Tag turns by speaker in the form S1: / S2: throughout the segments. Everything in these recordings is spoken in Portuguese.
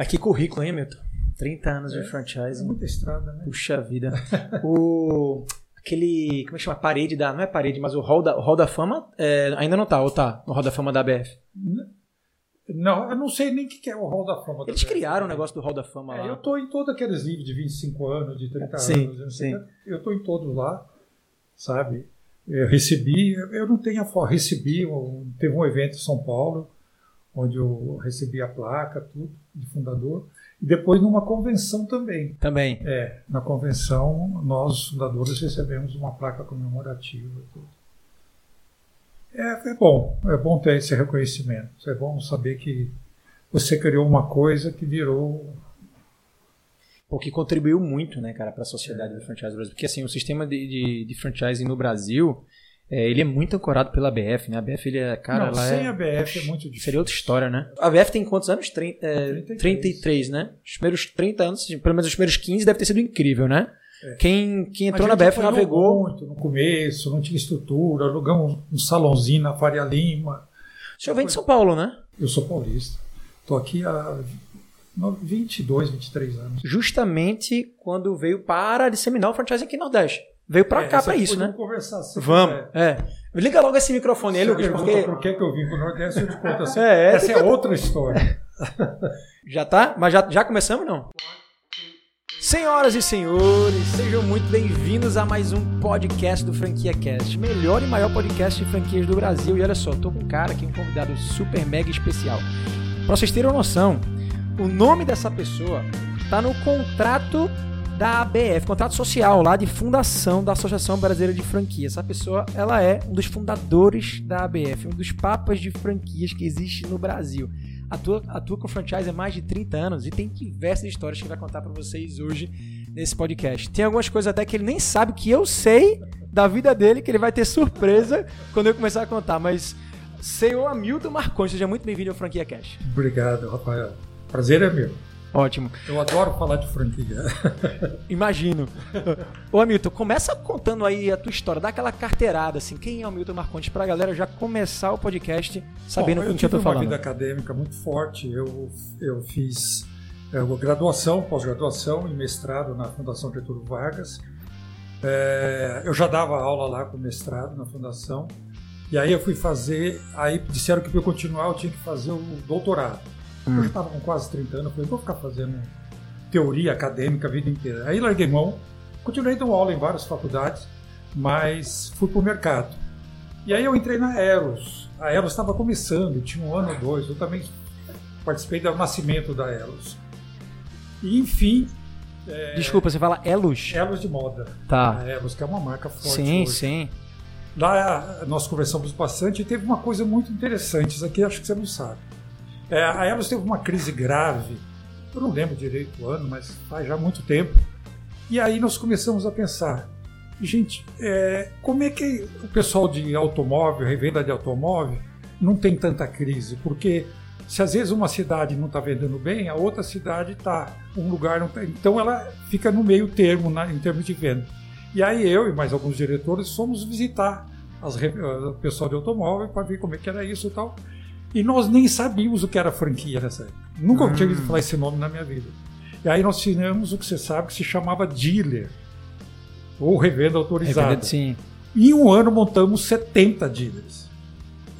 S1: Aqui currículo, hein, Milton? 30 anos
S2: É,
S1: de franchise.
S2: É muita estrada, né?
S1: Puxa vida. o. Aquele. Como é que chama? Parede da. Não é parede, mas o Hall da, o hall da Fama é, ainda não tá, ou tá? No Hall da Fama da BF.
S2: Não, eu não sei nem o que é o Hall da Fama.
S1: Eles
S2: da
S1: criaram o
S2: BF.
S1: negócio do Hall da Fama
S2: É,
S1: lá.
S2: eu tô em todos aqueles livros de 25 anos, de 30
S1: Sim,
S2: anos. sei
S1: sim.
S2: Eu tô em todos lá, sabe? Eu recebi, eu não tenho a foto, recebi, um- teve um evento em São Paulo, onde eu recebi a placa, tudo, de fundador, e depois numa convenção também.
S1: Também.
S2: É, na convenção, nós, fundadores, recebemos uma placa comemorativa. e Tudo. É, é bom, é bom ter esse reconhecimento. É bom saber que você criou uma coisa que virou.
S1: Porque contribuiu muito, né, cara, para a sociedade do franchise do Brasil. Porque, assim, o sistema de, de, de franchising no Brasil, é, ele é muito ancorado pela BF, né? A BF, ele é, cara,
S2: não,
S1: ela
S2: sem
S1: é...
S2: a BF é muito difícil.
S1: Seria outra história, né? A BF tem quantos anos? Trin- é,
S2: 33.
S1: 33, né? Os primeiros 30 anos, pelo menos os primeiros 15, deve ter sido incrível, né?
S2: É.
S1: Quem, quem entrou na BF navegou.
S2: muito no começo, não tinha estrutura, alugamos um salãozinho na Faria Lima.
S1: O senhor vem de São Paulo, né?
S2: Eu sou paulista. Estou aqui há no- 22, 23 anos.
S1: Justamente quando veio para disseminar o franchising aqui no Nordeste. Veio pra
S2: É,
S1: cá pra isso, né?
S2: conversar se
S1: Vamos.
S2: quiser.
S1: É. Liga logo esse microfone aí,
S2: Você
S1: Lucas, porque.
S2: por que, que eu vim para o Nordeste, eu te conto assim.
S1: É, é,
S2: Essa
S1: tem
S2: é outra história.
S1: Já tá? Mas já, já começamos, não? Senhoras e senhores, sejam muito bem-vindos a mais um podcast do Franquia Cast, melhor e maior podcast de franquias do Brasil. E olha só, tô com um cara aqui, um convidado super mega especial. Pra vocês terem uma noção, o nome dessa pessoa tá no contrato da ABF, contrato social lá de fundação da Associação Brasileira de Franquia. Essa pessoa, ela é um dos fundadores da ABF, um dos papas de franquias que existe no Brasil. Atua, atua com franchise há mais de 30 anos e tem diversas histórias que vai contar para vocês hoje nesse podcast. Tem algumas coisas até que ele nem sabe que eu sei da vida dele, que ele vai ter surpresa quando eu começar a contar. Mas, senhor Hamilton Marconi, seja muito bem-vindo ao Franquia Cash.
S2: Obrigado, Rafael. Prazer é meu.
S1: Ótimo.
S2: Eu adoro falar de franquia.
S1: Imagino. Ô Hamilton, começa contando aí a tua história, dá aquela carteirada, assim, quem é o Hamilton Marcondes, pra galera já começar o podcast sabendo
S2: Bom,
S1: com
S2: eu
S1: o que eu
S2: tive
S1: tô
S2: uma
S1: falando.
S2: vida acadêmica muito forte. Eu, eu fiz é, graduação, pós-graduação e mestrado na Fundação Getúlio Vargas. É, eu já dava aula lá com mestrado na fundação. E aí eu fui fazer, aí disseram que para eu continuar eu tinha que fazer o doutorado. Eu já estava com quase 30 anos, falei, vou ficar fazendo teoria acadêmica a vida inteira. Aí larguei mão, continuei dando aula em várias faculdades, mas fui para o mercado. E aí eu entrei na Eros. A Eros estava começando, tinha um ano ou dois. Eu também participei do nascimento da Eros. E enfim,
S1: Desculpa, você fala Elos?
S2: Eros de moda.
S1: Tá.
S2: A Eros, que é uma marca forte.
S1: Sim,
S2: hoje.
S1: sim.
S2: Lá nós conversamos bastante e teve uma coisa muito interessante, isso aqui acho que você não sabe. É, a Eros teve uma crise grave, eu não lembro direito o ano, mas faz já muito tempo. E aí nós começamos a pensar, gente, é, como é que o pessoal de automóvel, revenda de automóvel, não tem tanta crise? Porque se às vezes uma cidade não está vendendo bem, a outra cidade está, um lugar não tá, então ela fica no meio termo na, em termos de venda. E aí eu e mais alguns diretores fomos visitar as, o pessoal de automóvel para ver como é que era isso e tal. E nós nem sabíamos o que era franquia nessa época. Nunca tinha ouvido falar esse nome na minha vida. E aí nós fizemos o que você sabe que se chamava dealer. Ou revenda autorizada.
S1: Revenda- Sim.
S2: Em um ano montamos 70 dealers.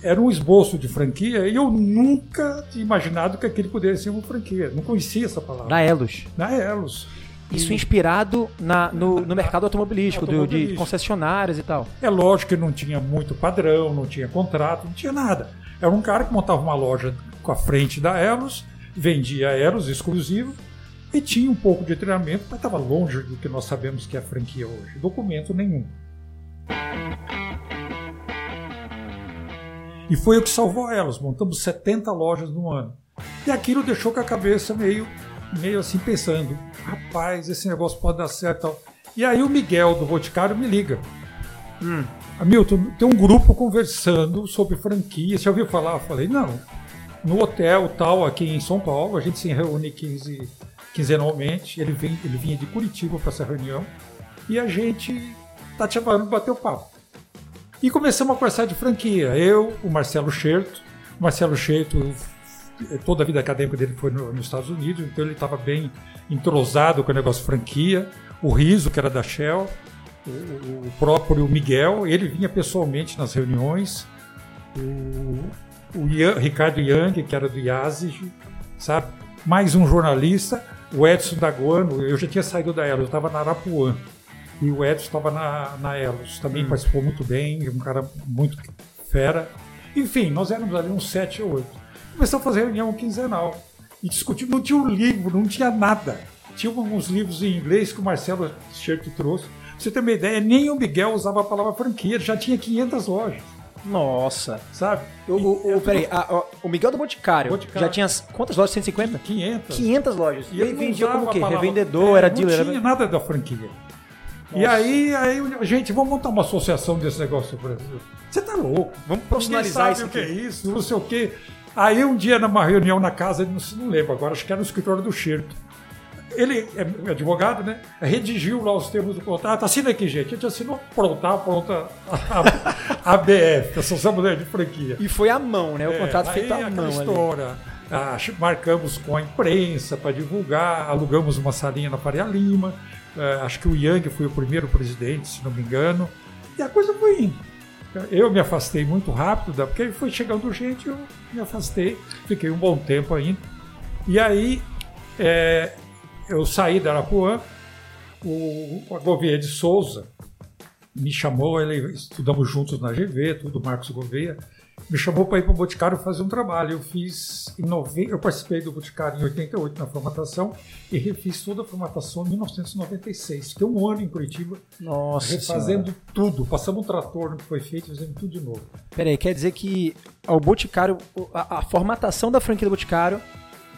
S2: Era um esboço de franquia e eu nunca tinha imaginado que aquilo pudesse ser uma franquia. Não conhecia essa palavra.
S1: Na Elos.
S2: Na Elos.
S1: Isso inspirado na- no, no mercado automobilístico, do- de
S2: Automobilístico.
S1: concessionárias e tal.
S2: É lógico que não tinha muito padrão, não tinha contrato, não tinha nada. Era um cara que montava uma loja com a frente da Elos, vendia Elos exclusivo e tinha um pouco de treinamento, mas estava longe do que nós sabemos que é a franquia hoje. Documento nenhum. E foi o que salvou a Elos. Montamos 70 lojas no ano. E aquilo deixou com a cabeça meio, meio assim pensando: rapaz, esse negócio pode dar certo. e aí o Miguel do Boticário me liga. Hamilton, tem um grupo conversando sobre franquia. Você ouviu falar? Eu falei, não. No hotel tal, aqui em São Paulo, a gente se reúne 15, quinzenalmente. Ele, vem, ele vinha de Curitiba para essa reunião. E a gente tá te chamando para bater o papo. E começamos a conversar de franquia. Eu, o Marcelo Scherto. O Marcelo Scherto toda a vida acadêmica dele foi no, nos Estados Unidos, então ele estava bem entrosado com o negócio franquia. O Riso, que era da Shell, o, o próprio Miguel, ele vinha pessoalmente nas reuniões. O, o Ian, Ricardo Yang, que era do IASIG, sabe? Mais um jornalista, o Edson Daguano, eu já tinha saído da Elos, eu estava na Arapuã. E o Edson estava na, na Elos, também hum. participou muito bem, um cara muito fera. Enfim, nós éramos ali uns sete ou oito. Começamos a fazer reunião quinzenal. E discutir, não tinha um livro, não tinha nada. Tinha uns livros em inglês que o Marcelo Scherto trouxe. Pra você ter uma ideia, nem o Miguel usava a palavra franquia, já tinha 500 lojas.
S1: Nossa.
S2: Sabe?
S1: O, o, o, peraí, a, a, o Miguel do Boticário, Boticário, já tinha quantas lojas? 150?
S2: 500.
S1: 500 lojas. E ele vendia como o quê? Revendedor, é, era dealer?
S2: Não tinha era... nada da franquia. Nossa. E aí, aí, gente, vamos montar uma associação desse negócio no Brasil. Você tá louco? Vamos profissionalizar isso. o que é isso, não sei o quê. Aí um dia, numa reunião na casa, não, não lembro agora, acho que era no escritório do Xerto. Ele é advogado, né? Redigiu lá os termos do contrato. Assina aqui, gente. A gente assinou pronta, pronta a, a, BF, Associação Mulher de Franquia.
S1: E foi à mão, né? O é, contrato feito à mão.
S2: História. Ah, marcamos com a imprensa para divulgar, alugamos uma salinha na Faria Lima. Ah, acho que o Yang foi o primeiro presidente, se não me engano. E a coisa foi indo. Eu me afastei muito rápido, porque foi chegando gente, eu me afastei, fiquei um bom tempo ainda. E aí é, eu saí da Arapuã, o, Gouveia de Souza me chamou, ele, estudamos juntos na GV, tudo, Marcos Gouveia, me chamou para ir para o Boticário fazer um trabalho. Eu fiz em nove... eu participei do Boticário em 88 na formatação e refiz toda a formatação em 1996. Fiquei um ano em Curitiba
S1: Nossa
S2: refazendo
S1: senhora.
S2: tudo. Passamos um trator no que foi feito, fazendo tudo de novo.
S1: Peraí, quer dizer que o Boticário, a, a formatação da franquia do Boticário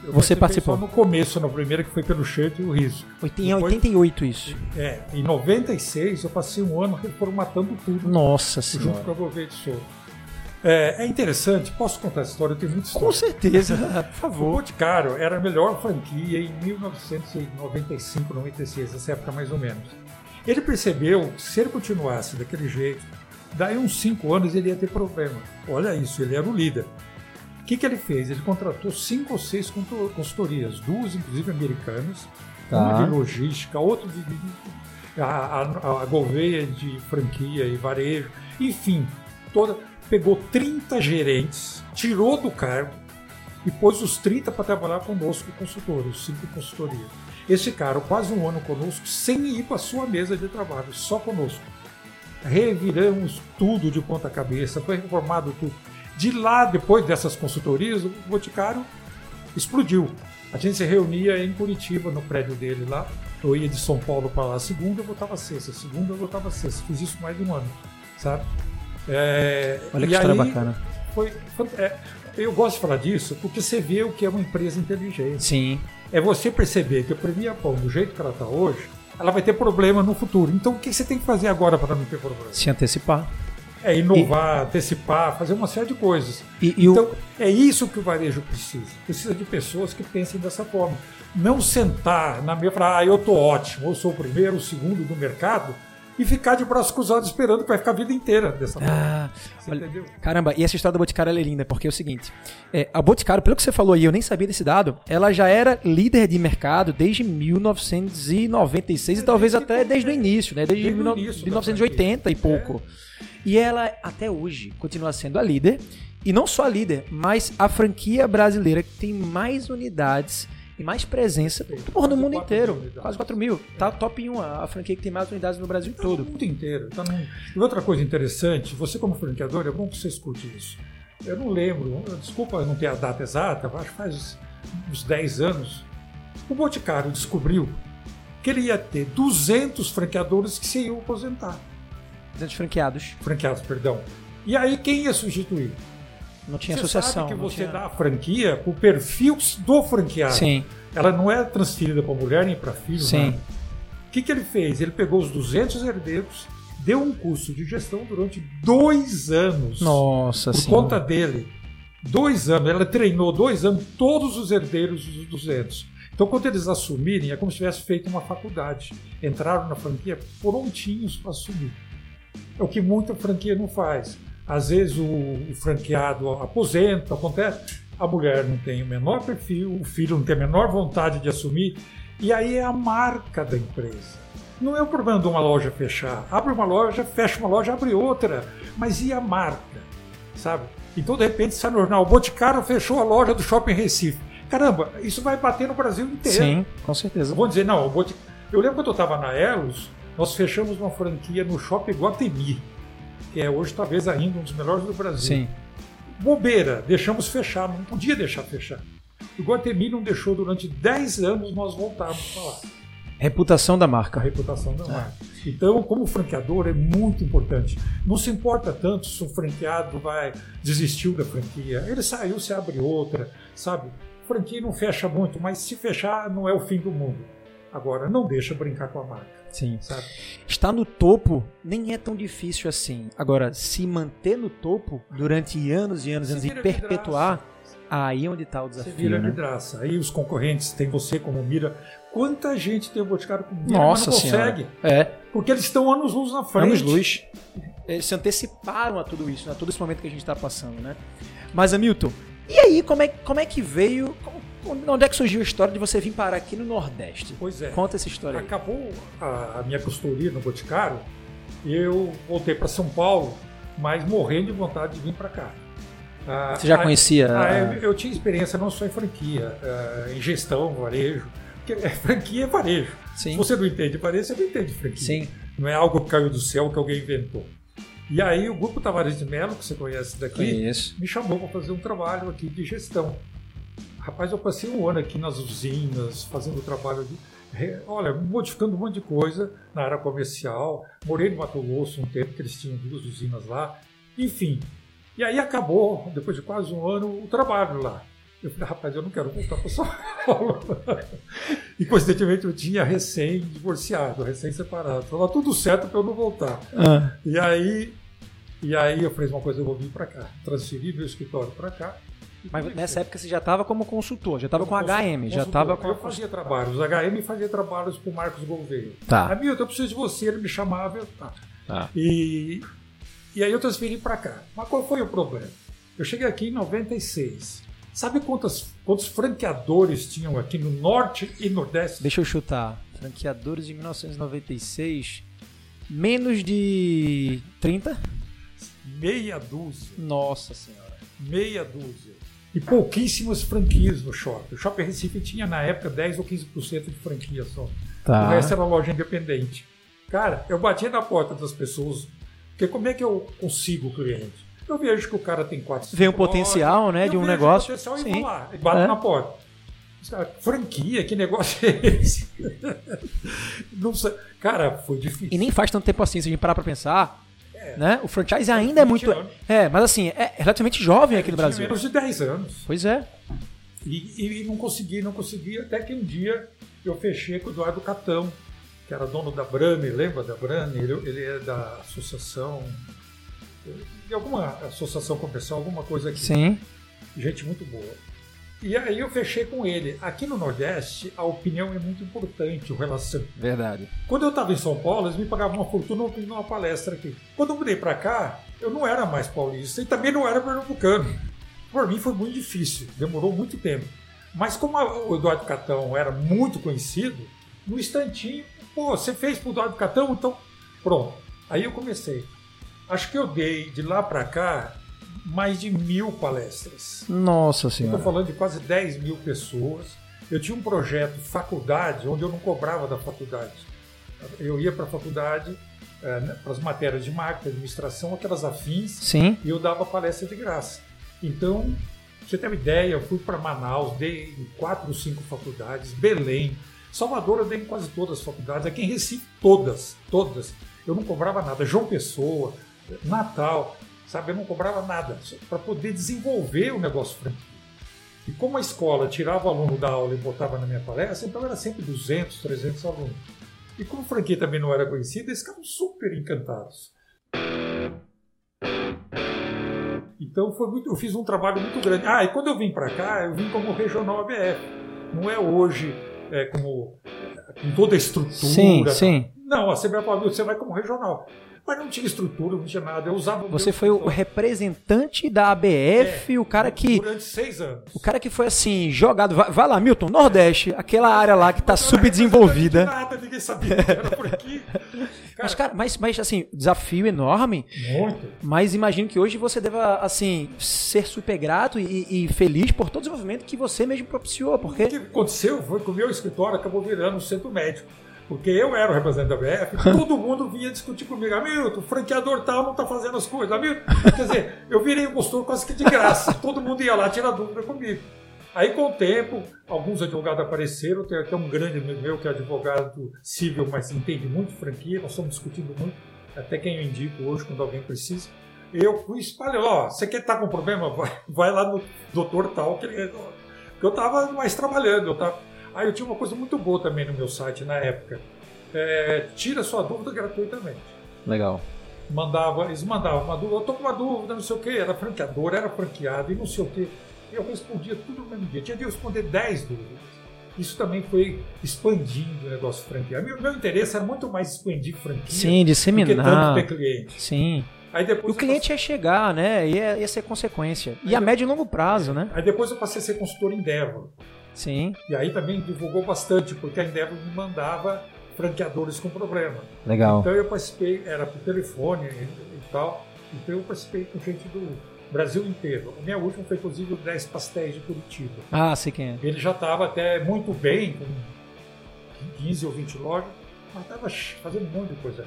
S2: eu Você participou? no começo, na primeira, que foi pelo Cheiro e o Riso.
S1: Em 88 isso.
S2: É, em 96 eu passei um ano reformatando tudo.
S1: Nossa Senhora.
S2: Junto com a Gouveia de Souza. É, é, interessante, posso contar essa história? Eu tenho muita história.
S1: Com certeza, por favor.
S2: O Boticário era a melhor franquia em 1995, 96, essa época mais ou menos. Ele percebeu que se ele continuasse daquele jeito, daí uns 5 anos ele ia ter problema. Olha isso, ele era o líder. O que, que ele fez? Ele contratou cinco ou seis consultorias, duas inclusive americanas, tá. uma de logística, outra de, a, a, a Gouveia de franquia e varejo, enfim, toda pegou 30 gerentes, tirou do cargo e pôs os 30 para trabalhar conosco, consultores, cinco consultorias. Esse cara, quase um ano conosco, sem ir para sua mesa de trabalho, só conosco. Reviramos tudo de ponta cabeça, foi reformado tudo. De lá, depois dessas consultorias, o Boticário explodiu. A gente se reunia em Curitiba, no prédio dele lá. Eu ia de São Paulo para lá segunda, eu voltava sexta. Segunda, eu voltava sexta. Fiz isso mais de um ano, sabe?
S1: É, Olha que história bacana.
S2: Foi, é, eu gosto de falar disso porque você vê o que é uma empresa inteligente.
S1: Sim.
S2: É você perceber que a Premia Pão, do jeito que ela está hoje, ela vai ter problema no futuro. Então, o que você tem que fazer agora para não ter problema?
S1: Se antecipar.
S2: É inovar, e, antecipar, fazer uma série de coisas. E, e então, o... é isso que o varejo precisa. Precisa de pessoas que pensem dessa forma. Não sentar na minha e falar, ah, eu estou ótimo, eu sou o primeiro, o segundo do mercado, e ficar de braços cruzados esperando que vai ficar a vida inteira dessa
S1: ah. Olha, caramba, e essa história da Boticário é linda, porque é o seguinte: é, a Boticário, pelo que você falou aí, eu nem sabia desse dado, ela já era líder de mercado desde 1996 e talvez até desde o início, né? Desde, desde 1980 e pouco. É. E ela, até hoje, continua sendo a líder. E não só a líder, mas a franquia brasileira que tem mais unidades e mais presença porra, no mundo inteiro. Quase 4 mil. Tá top 1 a, a franquia que tem mais unidades no Brasil tá todo.
S2: No mundo inteiro. Tá no... E outra coisa interessante, você como franqueador, é bom que você escute isso. Eu não lembro, desculpa não ter a data exata, acho que faz uns 10 anos, o Boticário descobriu que ele ia ter 200 franqueadores que se iam aposentar.
S1: 200 franqueados.
S2: Franqueados, perdão. E aí quem ia substituir?
S1: Não tinha você associação.
S2: Sabe que você
S1: tinha...
S2: dá a franquia o perfil do franqueado.
S1: Sim.
S2: Ela não é transferida para mulher nem para filho.
S1: Sim.
S2: Nada. O que, que ele fez? Ele pegou os 200 herdeiros, deu um curso de gestão durante dois anos.
S1: Nossa
S2: Por
S1: senhora.
S2: conta dele. Dois anos. Ela treinou dois anos todos os herdeiros dos 200. Então, quando eles assumirem, é como se tivesse feito uma faculdade. Entraram na franquia prontinhos para assumir. É o que muita franquia não faz. Às vezes o, o franqueado aposenta, acontece. a mulher não tem o menor perfil, o filho não tem a menor vontade de assumir, e aí é a marca da empresa. Não é o problema de uma loja fechar. Abre uma loja, fecha uma loja, abre outra. Mas e a marca? Sabe? Então, de repente, sai no jornal, o Boticário fechou a loja do Shopping Recife. Caramba, isso vai bater no Brasil inteiro.
S1: Sim, com certeza.
S2: Vou dizer, não, o Botic... eu lembro quando eu estava na Elos, nós fechamos uma franquia no Shopping Guatemi, que é hoje talvez ainda um dos melhores do Brasil.
S1: Sim.
S2: Bobeira, deixamos fechar, não podia deixar fechar. O Guatemi não deixou durante 10 anos nós voltarmos para lá.
S1: Reputação da marca.
S2: A reputação da marca. Então, como franqueador, é muito importante. Não se importa tanto se o franqueado vai desistiu da franquia. Ele saiu, se abre outra, sabe? Franquia não fecha muito, mas se fechar, não é o fim do mundo. Agora, não deixa brincar com a marca.
S1: Sim.
S2: Sabe?
S1: Estar no topo nem é tão difícil assim. Agora, se manter no topo durante anos e anos,
S2: Se
S1: anos e perpetuar, aí é onde está o
S2: Você
S1: desafio.
S2: vira
S1: né?
S2: vidraça. Aí os concorrentes têm você como mira. Quanta gente tem o Boticário como mira,
S1: Nossa
S2: mas não
S1: senhora.
S2: consegue?
S1: É,
S2: Porque eles estão anos luz na frente.
S1: anos luz. Eles se anteciparam a tudo isso, a todo esse momento que a gente está passando, né? Mas, Hamilton, e aí, como é, como é que veio. como- onde é que surgiu a história de você vir parar aqui no Nordeste?
S2: Pois é.
S1: Conta essa história aí.
S2: Acabou a, a minha consultoria no Boticário e eu voltei para São Paulo, mas morrendo de vontade de vir para cá. Ah,
S1: Você já conhecia?
S2: ah, eu, eu tinha experiência não só em franquia, ah, em gestão, varejo. Porque é, franquia é varejo.
S1: Sim.
S2: Se você não entende varejo, você não entende franquia.
S1: Sim.
S2: Não é algo que caiu do céu que alguém inventou. E aí o Grupo Tavares de Mello, que você conhece daqui,
S1: Conheço.
S2: me chamou para fazer um trabalho aqui de gestão. Rapaz, eu passei um ano aqui nas usinas, fazendo trabalho de. Olha, modificando um monte de coisa na área comercial. Morei no Mato Grosso um tempo, que eles tinham duas usinas lá. Enfim. E aí acabou, depois de quase um ano, o trabalho lá. Eu falei, rapaz, eu não quero voltar para São Paulo. e coincidentemente eu tinha recém-divorciado, recém-separado. Estava tudo certo para eu não voltar.
S1: Ah,
S2: E aí, e aí eu falei uma coisa, eu vou vir para cá. Transferi meu escritório para cá.
S1: Mas nessa época você já estava como consultor, já estava com HM, já estava com
S2: Eu fazia trabalhos, HM fazia trabalhos para o Marcos Gouveia.
S1: Tá.
S2: Hamilton, eu preciso de você, ele me chamava, eu tá.
S1: Tá.
S2: E, e aí eu transferi para cá. Mas qual foi o problema? Eu cheguei aqui em 96. Sabe quantas, quantos franqueadores tinham aqui no Norte e Nordeste?
S1: Deixa eu chutar. Franqueadores de 1996, menos de 30?
S2: Meia dúzia.
S1: Nossa senhora.
S2: meia dúzia. E pouquíssimas franquias no shopping. O Shopping Recife tinha na época 10 ou 15% de franquia só.
S1: Tá.
S2: O resto era loja independente. Cara, eu batia na porta das pessoas, porque como é que eu consigo o cliente? Eu vejo que o cara tem quatro
S1: um
S2: cinco lojas,
S1: potencial, né, de um negócio.
S2: O potencial e
S1: Sim.
S2: vou lá, e bato
S1: É.
S2: na porta. Franquia, que negócio é esse? Não sei. Cara, foi difícil.
S1: E nem faz tanto tempo assim, se a gente parar pra pensar. Né? O franchise ainda é
S2: 20
S1: muito.
S2: anos.
S1: É, mas assim, é relativamente jovem aqui no Brasil.
S2: menos de 10 anos.
S1: Pois é.
S2: E, e não consegui, não consegui, até que um dia eu fechei com o Eduardo Catão, que era dono da Brame, lembra da Brame? Ele, ele é da associação, de alguma associação comercial, alguma coisa aqui.
S1: Sim.
S2: Gente muito boa. E aí eu fechei com ele. Aqui no Nordeste, a opinião é muito importante, o relação.
S1: Verdade.
S2: Quando eu estava em São Paulo, eles me pagavam uma fortuna para ir numa palestra aqui. Quando eu mudei para cá, eu não era mais paulista e também não era pernambucano. Para mim foi muito difícil, demorou muito tempo. Mas como o Eduardo Catão era muito conhecido, no instantinho, pô, você fez pro Eduardo Catão, então pronto. Aí eu comecei. Acho que eu dei de lá para cá mais de mil palestras.
S1: Nossa
S2: Estou
S1: senhora.
S2: falando de quase 10 mil pessoas. Eu tinha um projeto faculdade, onde eu não cobrava da faculdade. Eu ia para a faculdade, para as matérias de marketing, administração, aquelas afins,
S1: Sim.
S2: e eu dava palestra de graça. Então, você ter uma ideia, eu fui para Manaus, dei em quatro ou cinco faculdades, Belém, Salvador eu dei em quase todas as faculdades, aqui em Recife todas, todas. Eu não cobrava nada. João Pessoa, Natal, sabe? Eu não cobrava nada para poder desenvolver o negócio franquia. E como a escola tirava o aluno da aula e botava na minha palestra, então era sempre 200, 300 alunos. E como franquia também não era conhecida, eles ficavam super encantados. Então foi muito, eu fiz um trabalho muito grande. Ah, e quando eu vim para cá, eu vim como regional ABF. Não é hoje é, como é, com toda a estrutura.
S1: Sim, sim.
S2: Não, a falou, você vai como regional. Mas não tinha estrutura, não tinha nada. Eu usava.
S1: Você foi o representante da ABF, é, o cara que.
S2: Durante seis anos.
S1: O cara que foi assim, jogado. Vai, vai lá, Milton, Nordeste, aquela área lá que está subdesenvolvida.
S2: Nada, ninguém sabia que era por aqui.
S1: Cara, mas, cara, mas, mas assim, desafio enorme.
S2: Muito.
S1: Mas imagino que hoje você deva, assim, ser super grato e, e feliz por todo o desenvolvimento que você mesmo propiciou. Porque... O
S2: que aconteceu foi que o meu escritório acabou virando um centro médico. Porque eu era o representante da BF, todo mundo vinha discutir comigo. Hamilton, o franqueador tal não está fazendo as coisas. Hamilton, quer dizer, eu virei um consultor quase que de graça. Todo mundo ia lá tirar dúvida comigo. Aí, com o tempo, alguns advogados apareceram. Tem até um grande amigo meu que é advogado civil, mas entende muito franquia. Nós estamos discutindo muito. Até quem eu indico hoje, quando alguém precisa. Eu fui espalhando: ó, você quer estar com problema? Vai, vai lá no doutor tal, que ele, eu estava mais trabalhando. Eu tava, Aí eu tinha uma coisa muito boa também no meu site na época. É, tira sua dúvida gratuitamente.
S1: Legal.
S2: Mandava, eles mandavam uma dúvida, eu tô com uma dúvida, não sei o que, era franqueador, era franqueado e não sei o que. Eu respondia tudo no mesmo dia. Tinha de responder 10 dúvidas. Isso também foi expandindo o negócio franquia. Meu, meu interesse era muito mais expandir franquia.
S1: Sim, disseminar. Do que
S2: tanto ter cliente.
S1: Sim. Aí depois o cliente passei... ia chegar, né? Ia, ia ser consequência. E a médio e longo prazo, né?
S2: Aí depois eu passei a ser consultor Endeavor.
S1: Sim.
S2: E aí também divulgou bastante, porque a Endeavor me mandava franqueadores com problema.
S1: Legal.
S2: Então eu participei, era por telefone e, e tal, então eu participei com gente do Brasil inteiro. A minha última foi inclusive o 10 Pastéis de Curitiba.
S1: Ah, sei quem é.
S2: Ele já estava até muito bem, com 15 ou 20 lojas, mas estava fazendo um monte de coisa.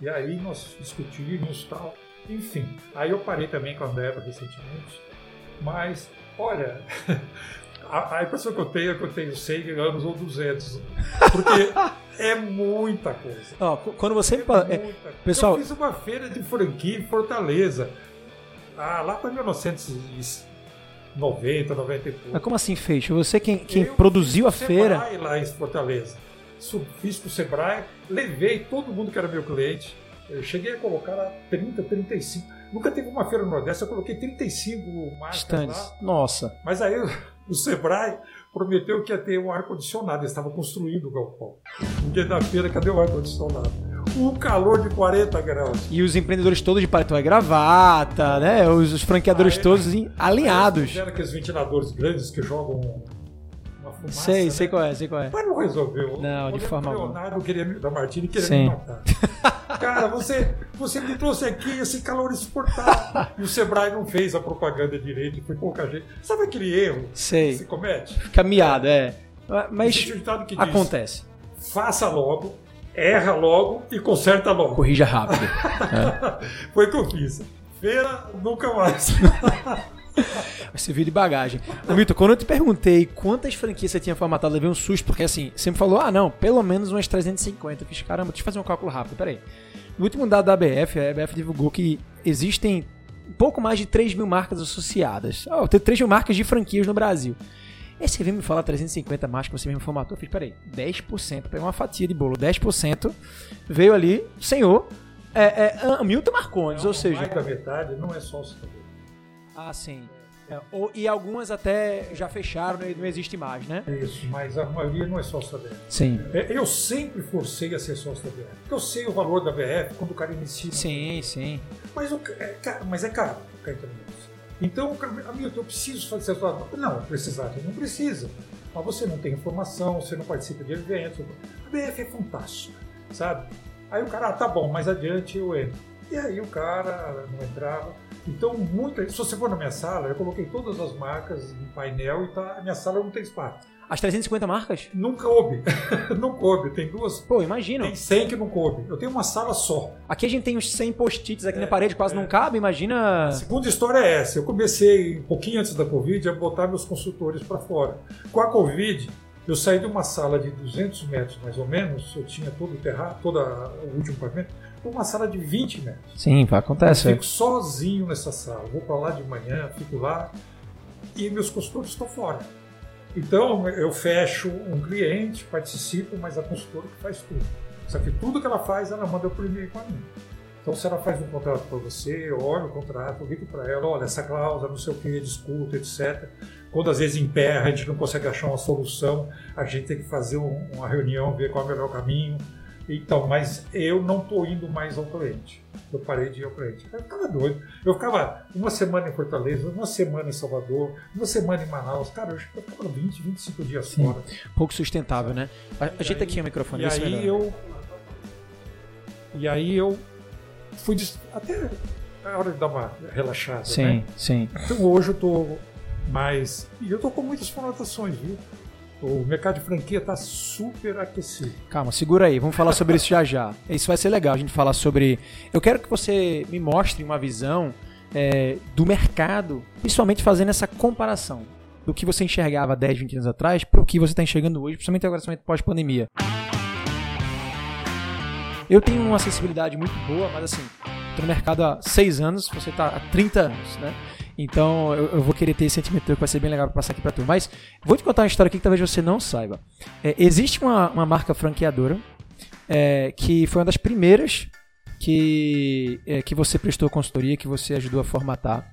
S2: E aí nós discutimos e tal. Enfim, aí eu parei também com a Endeavor recentemente. Mas, olha, a, a, impressão que eu tenho é que eu tenho 100 anos ou 200. Porque é muita coisa.
S1: Ó, quando você é fala. É, pessoal...
S2: Eu fiz uma feira de franquia em Fortaleza. Ah, lá para 1990, 90 e pouco.
S1: Mas como assim fez? Você quem, quem produziu a feira?
S2: Sebrae lá em Fortaleza. Fiz com o Sebrae, levei todo mundo que era meu cliente. Eu cheguei a colocar lá 30, 35. Nunca teve uma feira no Nordeste, eu coloquei 35 marcas Stands. lá.
S1: Nossa.
S2: Mas aí o Sebrae prometeu que ia ter um ar-condicionado, eles estavam construindo o galpão. No dia da feira, cadê o ar-condicionado? Um calor de 40 graus.
S1: E os empreendedores todos de paletó e gravata, né? Os, os franqueadores aí, todos alinhados.
S2: Era aqueles ventiladores grandes que jogam fumaça.
S1: Sei,
S2: né?
S1: sei qual é, sei qual é.
S2: Mas não resolveu.
S1: Não, de forma alguma.
S2: O Leonardo queria, da Martini queria Sim. me matar. Cara, você, você me trouxe aqui esse calor exportado. E o Sebrae não fez a propaganda direito, foi pouca gente. Sabe aquele erro
S1: Sei.
S2: que se comete?
S1: Fica miado, é. Mas acontece.
S2: Faça logo, erra logo e conserta logo.
S1: Corrija rápido. é.
S2: Foi o que eu fiz. Feira, nunca mais.
S1: Vai servir de bagagem. Milton, quando eu te perguntei quantas franquias você tinha formatado, levei um susto, porque assim, você me falou, ah, não, pelo menos umas 350. Eu fiz, caramba, deixa eu fazer um cálculo rápido, peraí. No último dado da ABF, a ABF divulgou que existem um pouco mais de 3 mil marcas associadas. Oh, tem 3 mil marcas de franquias no Brasil. E você veio me falar 350 marcas que você mesmo formatou? Eu fiz, peraí, 10%, pegou uma fatia de bolo, 10% veio ali, senhor, é, é, Hamilton Marcondes,
S2: não,
S1: ou seja...
S2: Mais da metade não é sócio também.
S1: Ah, sim. É, ou, e algumas até já fecharam e não existe mais, né?
S2: Isso, mas a maioria não é sócio da BF.
S1: Sim.
S2: É, eu sempre forcei a ser sócio da BF. Porque eu sei o valor da BF quando o cara inicia.
S1: Sim, sim.
S2: Mas, o, é, mas é caro o Então, amigo, eu preciso fazer essa Não, precisar, não precisa. Mas você não tem informação, você não participa de eventos. A BF é fantástico, sabe? Aí o cara, ah, tá bom, mais adiante eu entro. E aí o cara não entrava. Então, muita, se você for na minha sala, eu coloquei todas as marcas em painel e tá, a minha sala não tem espaço.
S1: As 350 marcas?
S2: Não coube. não coube. Tem duas.
S1: Pô, imagina.
S2: Tem 100 que não coube. Eu tenho uma sala só.
S1: Aqui a gente tem uns 100 post-its aqui é, na parede, quase é. não cabe. Imagina.
S2: A segunda história é essa. Eu comecei, um pouquinho antes da Covid, a botar meus consultores para fora. Com a Covid, eu saí de uma sala de 200 metros, mais ou menos. Eu tinha todo o terraço, todo o último pavimento uma sala de 20 metros.
S1: Sim, acontece.
S2: Eu fico sozinho nessa sala. Vou para lá de manhã, fico lá e meus consultores estão fora. Então eu fecho um cliente, participo, mas a consultora que faz tudo. Só que tudo que ela faz, ela manda por e-mail para mim. Então, se ela faz um contrato para você, eu olho o contrato, eu ligo para ela, olha, essa cláusula, não sei o que, discuta, etc. Quando às vezes emperra, a gente não consegue achar uma solução, a gente tem que fazer uma reunião, ver qual é o melhor caminho. Então, mas eu não estou indo mais ao cliente. Eu parei de ir ao cliente. Eu ficava doido. Eu ficava uma semana em Fortaleza, uma semana em Salvador, uma semana em Manaus. Cara, eu ficava 20, 25 dias Sim. fora.
S1: Pouco sustentável, né? Ajeita aqui o microfone.
S2: E aí eu. E aí eu fui. Até a hora de dar uma relaxada.
S1: Sim,
S2: né?
S1: sim.
S2: Então hoje eu estou mais. E eu estou com muitas conotações, viu? O mercado de franquia está super aquecido.
S1: Calma, segura aí, vamos falar sobre isso já já. Isso vai ser legal a gente falar sobre. Eu quero que você me mostre uma visão é, do mercado, principalmente fazendo essa comparação do que você enxergava 10, 20 anos atrás para o que você está enxergando hoje, principalmente agora pós-pandemia. Eu tenho uma acessibilidade muito boa, mas assim, estou no mercado há 6 anos, você está há 30 anos, né? Então eu, eu, vou querer ter esse sentimento que vai ser bem legal para passar aqui para tu. Mas vou te contar uma história aqui que talvez você não saiba. É, existe uma, uma marca franqueadora é, que foi uma das primeiras que, é, que você prestou consultoria, que você ajudou a formatar.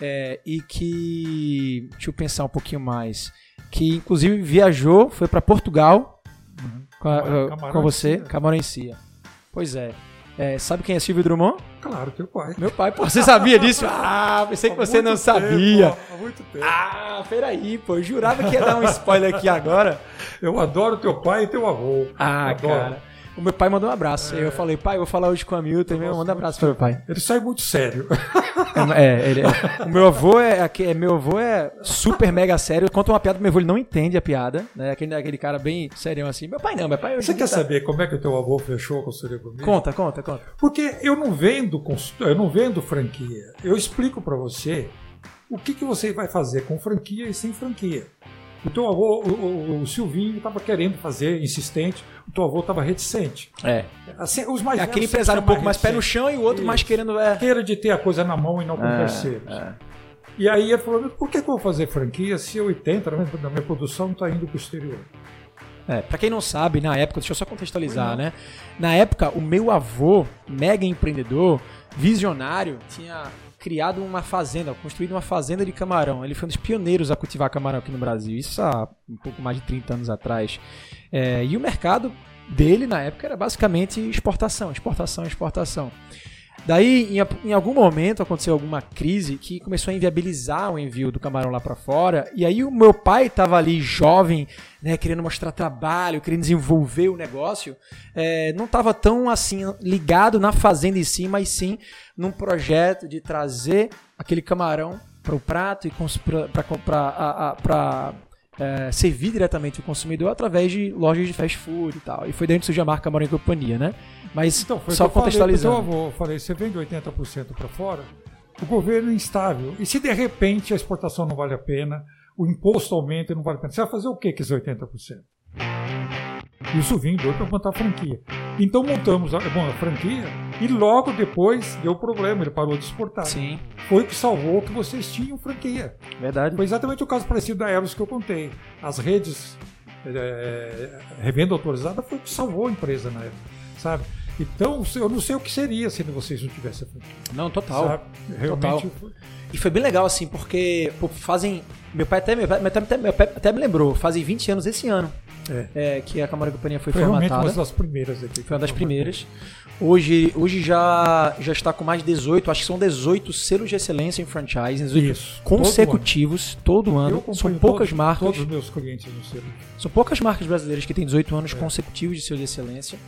S1: É, e que. Deixa eu pensar um pouquinho mais. Que inclusive viajou, foi para Portugal uhum. com, a, com você, Camarões Pois é. É, sabe quem é Silvio Drummond?
S2: Claro, teu pai.
S1: Meu pai, pô, você sabia disso? Ah, pensei que você não sabia.
S2: Tempo, há muito tempo.
S1: Ah, peraí, pô, eu jurava que ia dar um spoiler aqui agora.
S2: Eu adoro teu pai e teu avô.
S1: Ah, adoro. cara. O meu pai mandou um abraço. É. Eu falei, pai, eu vou falar hoje com a Milton. Meu, manda um abraço para o pai.
S2: Ele sai muito sério.
S1: É, é, ele, é, o meu avô é, é, meu avô é super mega sério. Conta uma piada, meu avô ele não entende a piada. Né? Aquele, aquele cara bem sério assim. Meu pai não, meu pai.
S2: Você quer tá... saber como é que o teu avô fechou a consultoria comigo?
S1: Conta, conta, conta.
S2: Porque eu não vendo eu não vendo franquia. Eu explico para você o que, que você vai fazer com franquia e sem franquia. O teu avô, o, o, o Silvinho, estava querendo fazer, insistente. O teu avô estava reticente.
S1: É.
S2: Assim, os mais
S1: é aquele empresário um pouco mais, pé no chão e o outro Isso. mais querendo. É...
S2: Queira de ter a coisa na mão e não com é, terceiros. É. E aí ele falou: por que, que eu vou fazer franquia se 80% da minha produção está indo para o exterior?
S1: É, pra quem não sabe, na época, deixa eu só contextualizar, né? Na época, o meu avô, mega empreendedor, visionário, tinha criado uma fazenda, construído uma fazenda de camarão. Ele foi um dos pioneiros a cultivar camarão aqui no Brasil, isso há um pouco mais de 30 anos atrás. É, e o mercado dele na época era basicamente exportação, exportação, exportação. Daí, em, em, algum momento, aconteceu alguma crise que começou a inviabilizar o envio do camarão lá para fora. E aí, o meu pai estava ali, jovem, né, querendo mostrar trabalho, querendo desenvolver o negócio. É, não estava tão assim ligado na fazenda em si, mas sim num projeto de trazer aquele camarão para o prato e para é, servir diretamente o consumidor através de lojas de fast food e tal. E foi dentro surgiu a marca Camarão e Companhia, né? Mas então, só contextualizando.
S2: Falei, então, eu falei, você vende 80% para fora, o governo é instável. E se de repente a exportação não vale a pena, o imposto aumenta e não vale a pena, você vai fazer o que com esses 80%? Isso vindo para montar a franquia. Então montamos a, bom, a franquia e logo depois deu problema, ele parou de exportar.
S1: Sim.
S2: Foi o que salvou que vocês tinham franquia.
S1: Verdade.
S2: Foi exatamente o caso parecido da Eros que eu contei. As redes é, revenda autorizada foi o que salvou a empresa na época, sabe? Então, eu não sei o que seria se vocês não tivessem a franquia.
S1: Não, total. Sabe? Realmente. Total. E foi bem legal, assim, porque pô, fazem. Meu pai até, meu pai, até, meu pai até me lembrou, fazem 20 anos esse ano é. É, que a Câmara de Companhia foi, foi formatada.
S2: Foi uma das primeiras aqui.
S1: Foi uma das primeiras. Hoje, hoje já, já está com mais de 18, acho que são 18 selos de excelência em franchising, Isso, consecutivos, todo ano. Todo ano. São poucas
S2: todos,
S1: marcas.
S2: Todos os meus clientes no selo.
S1: São poucas marcas brasileiras que têm 18 anos é. consecutivos de selo de excelência.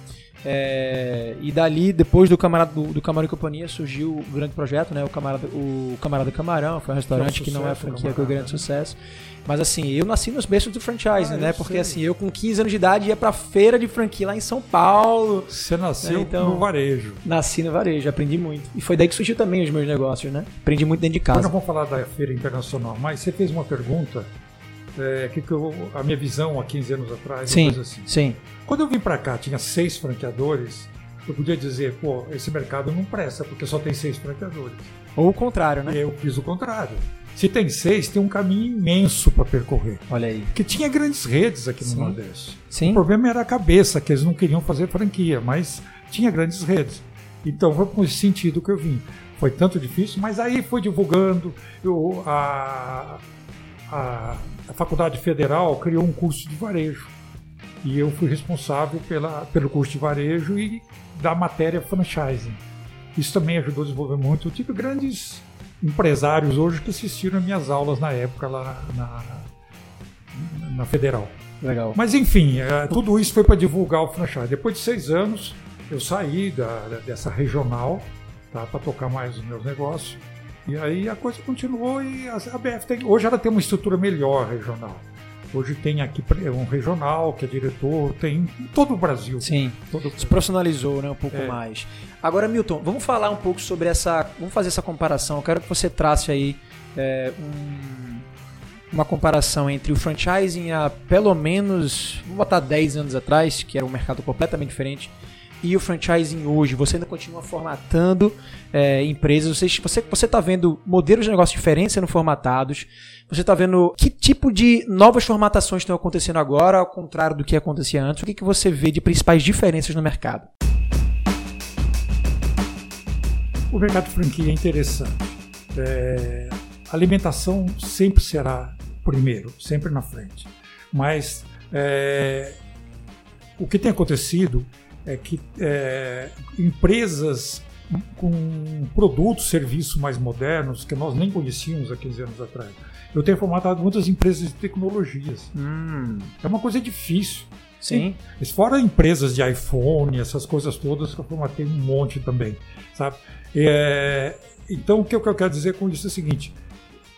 S1: É, e dali, depois do Camarada, do, do Camarão e Companhia, surgiu o grande projeto, né? O Camarada, o Camarada Camarão, foi um restaurante que, é um sucesso, que não é franquia, que é um grande sucesso. Mas assim, eu nasci nos berços do franchise, ah, né? Porque sei. assim, eu com 15 anos de idade ia pra feira de franquia lá em São Paulo.
S2: Você nasceu né? então, no varejo.
S1: Nasci no varejo, aprendi muito. E foi daí que surgiu também os meus negócios, né? Aprendi muito dentro de casa.
S2: Agora vamos falar da feira internacional, mas você fez uma pergunta é, que, que eu, a minha visão há 15 anos atrás,
S1: sim,
S2: coisa assim.
S1: Sim.
S2: Quando eu vim para cá, tinha seis franqueadores, eu podia dizer, pô, esse mercado não presta, porque só tem seis franqueadores.
S1: Ou o contrário, né?
S2: E eu fiz o contrário. Se tem seis, tem um caminho imenso para percorrer.
S1: Olha aí.
S2: Porque tinha grandes redes aqui no Sim. Nordeste.
S1: Sim.
S2: O problema era a cabeça, que eles não queriam fazer franquia, mas tinha grandes redes. Então foi com esse sentido que eu vim. Foi tanto difícil, mas aí foi divulgando. Eu, a, a, a Faculdade Federal criou um curso de varejo. E eu fui responsável pela, pelo curso de varejo e da matéria franchising. Isso também ajudou a desenvolver muito. Eu tive grandes empresários hoje que assistiram às minhas aulas na época lá na, na Federal.
S1: Legal.
S2: Mas enfim, é, tudo isso foi para divulgar o franchise. Depois de seis anos, eu saí da, dessa regional tá, para tocar mais os meus negócios. E aí a coisa continuou e a, BF tem, hoje ela tem uma estrutura melhor regional. Hoje tem aqui um regional que é diretor, tem em todo o Brasil.
S1: Sim.
S2: Todo...
S1: Se profissionalizou né, um pouco
S2: É.
S1: mais. Agora, Milton, vamos falar um pouco sobre essa. Vamos fazer essa comparação. Eu quero que você trace aí é, um- uma comparação entre o franchising há pelo menos, vamos botar 10 anos atrás, que era um mercado completamente diferente, e o franchising hoje. Você ainda continua formatando é, empresas. Você está você, você tá vendo modelos de negócio diferentes sendo formatados. Você está vendo que tipo de novas formatações estão acontecendo agora, ao contrário do que acontecia antes? O que, que você vê de principais diferenças no mercado?
S2: O mercado franquia é interessante. É, alimentação sempre será primeiro, sempre na frente. Mas é, o que tem acontecido é que é, empresas com produtos, serviços mais modernos que nós nem conhecíamos há 15 anos atrás. Eu tenho formatado muitas empresas de tecnologias.
S1: Hum,
S2: É uma coisa difícil.
S1: sim.
S2: Mas Fora empresas de iPhone, essas coisas todas que eu formatei um monte também, sabe? É, então, o que eu quero dizer com isso é o seguinte: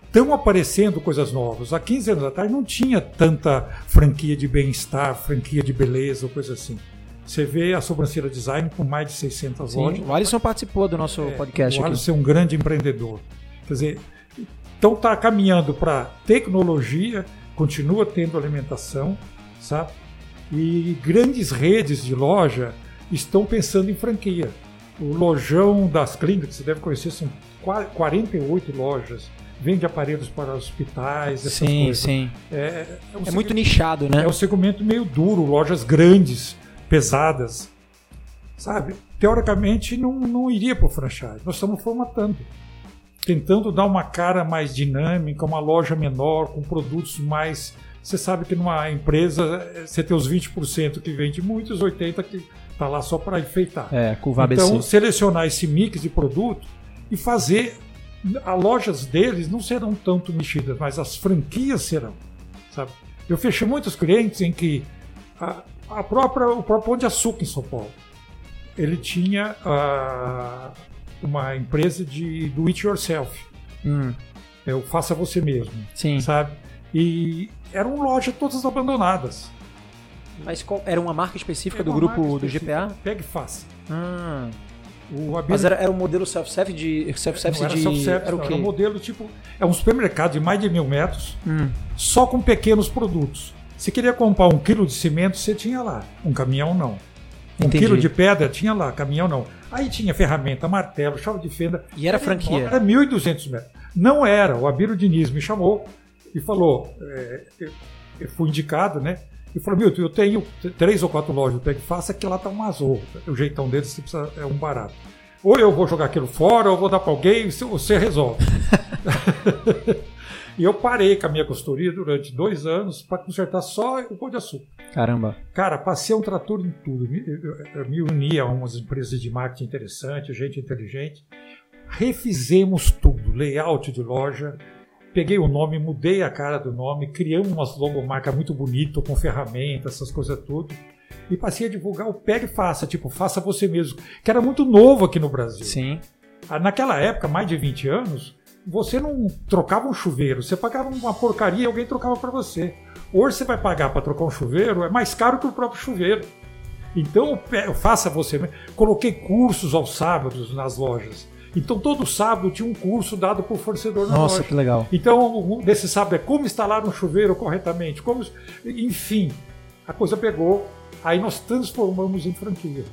S2: estão aparecendo coisas novas. Há 15 anos atrás não tinha tanta franquia de bem-estar, franquia de beleza, ou coisa assim. Você vê a Sobrancelha Design com mais de 600
S1: Sim,
S2: lojas.
S1: o Alisson participou do nosso podcast
S2: o
S1: aqui.
S2: Alisson é um grande empreendedor. Quer dizer, então está caminhando para tecnologia, continua tendo alimentação, sabe? E grandes redes de loja estão pensando em franquia. O lojão das clínicas, você deve conhecer, são qua- 48 lojas. Vende aparelhos para hospitais, essas
S1: Sim,
S2: coisas.
S1: sim.
S2: É, é um
S1: É muito nichado, né?
S2: é um segmento meio duro, lojas grandes, pesadas. Sabe? Teoricamente não, não iria para o franchise. Nós estamos formatando. Tentando dar uma cara mais dinâmica, uma loja menor, com produtos mais. Você sabe que numa empresa você tem os 20% que vende muito e os 80% que está lá só para enfeitar.
S1: É, curva ABC.
S2: Então, selecionar esse mix de produto e fazer. As lojas deles não serão tanto mexidas, mas as franquias serão. Sabe? Eu fechei muitos clientes em que a, a própria, o próprio Pão de Açúcar em São Paulo, ele tinha ah, uma empresa de do it yourself,
S1: Hum,
S2: o faça você mesmo,
S1: sim.
S2: sabe? E eram lojas todas abandonadas.
S1: Mas qual, era uma marca específica
S2: É
S1: do grupo
S2: marca
S1: do
S2: específica,
S1: GPA?
S2: Pega e faça. O Abílio-
S1: mas era, era um modelo self-service de. Self-service
S2: não era
S1: de.
S2: self-service,
S1: era o quê?
S2: era um modelo tipo. É um supermercado de mais de mil metros,
S1: Hum,
S2: só com pequenos produtos. Se queria comprar um quilo de cimento, você tinha lá. Um caminhão não. Um
S1: Entendi.
S2: quilo de pedra tinha lá, caminhão não. Aí tinha ferramenta, martelo, chave de fenda.
S1: E era franquia?
S2: Era 1.200 metros. Não era. O Abílio Diniz me chamou e falou: é, eu, eu fui indicado, né? E falou: Milton, eu tenho três ou quatro lojas do Peg Faça que lá tá um azul. O jeitão deles você precisa, é um barato. Ou eu vou jogar aquilo fora, ou eu vou dar para alguém, você- você resolve. e eu parei com a minha consultoria durante dois anos para consertar só o pão de açúcar.
S1: caramba.
S2: Cara, passei um trator em tudo. Me- Eu, eu- eu me uni a umas empresas de marketing interessantes, gente inteligente. Refizemos tudo, layout de loja. Peguei o nome, mudei a cara do nome, criamos umas logomarcas muito bonitas, com ferramentas, essas coisas tudo. E passei a divulgar o Pega e Faça, tipo, faça você mesmo, que era muito novo aqui no Brasil.
S1: Sim.
S2: Ah, Naquela época, mais de 20 anos, você não trocava um chuveiro, você pagava uma porcaria e alguém trocava para você. Hoje você vai pagar para trocar um chuveiro, é mais caro que o próprio chuveiro. Então, faça você. Coloquei cursos aos sábados nas lojas. Então, todo sábado tinha um curso dado por fornecedor na
S1: Nossa,
S2: loja.
S1: que legal.
S2: Então, desse sábado é como instalar um chuveiro corretamente, como, enfim, a coisa pegou. Aí nós transformamos em franquia.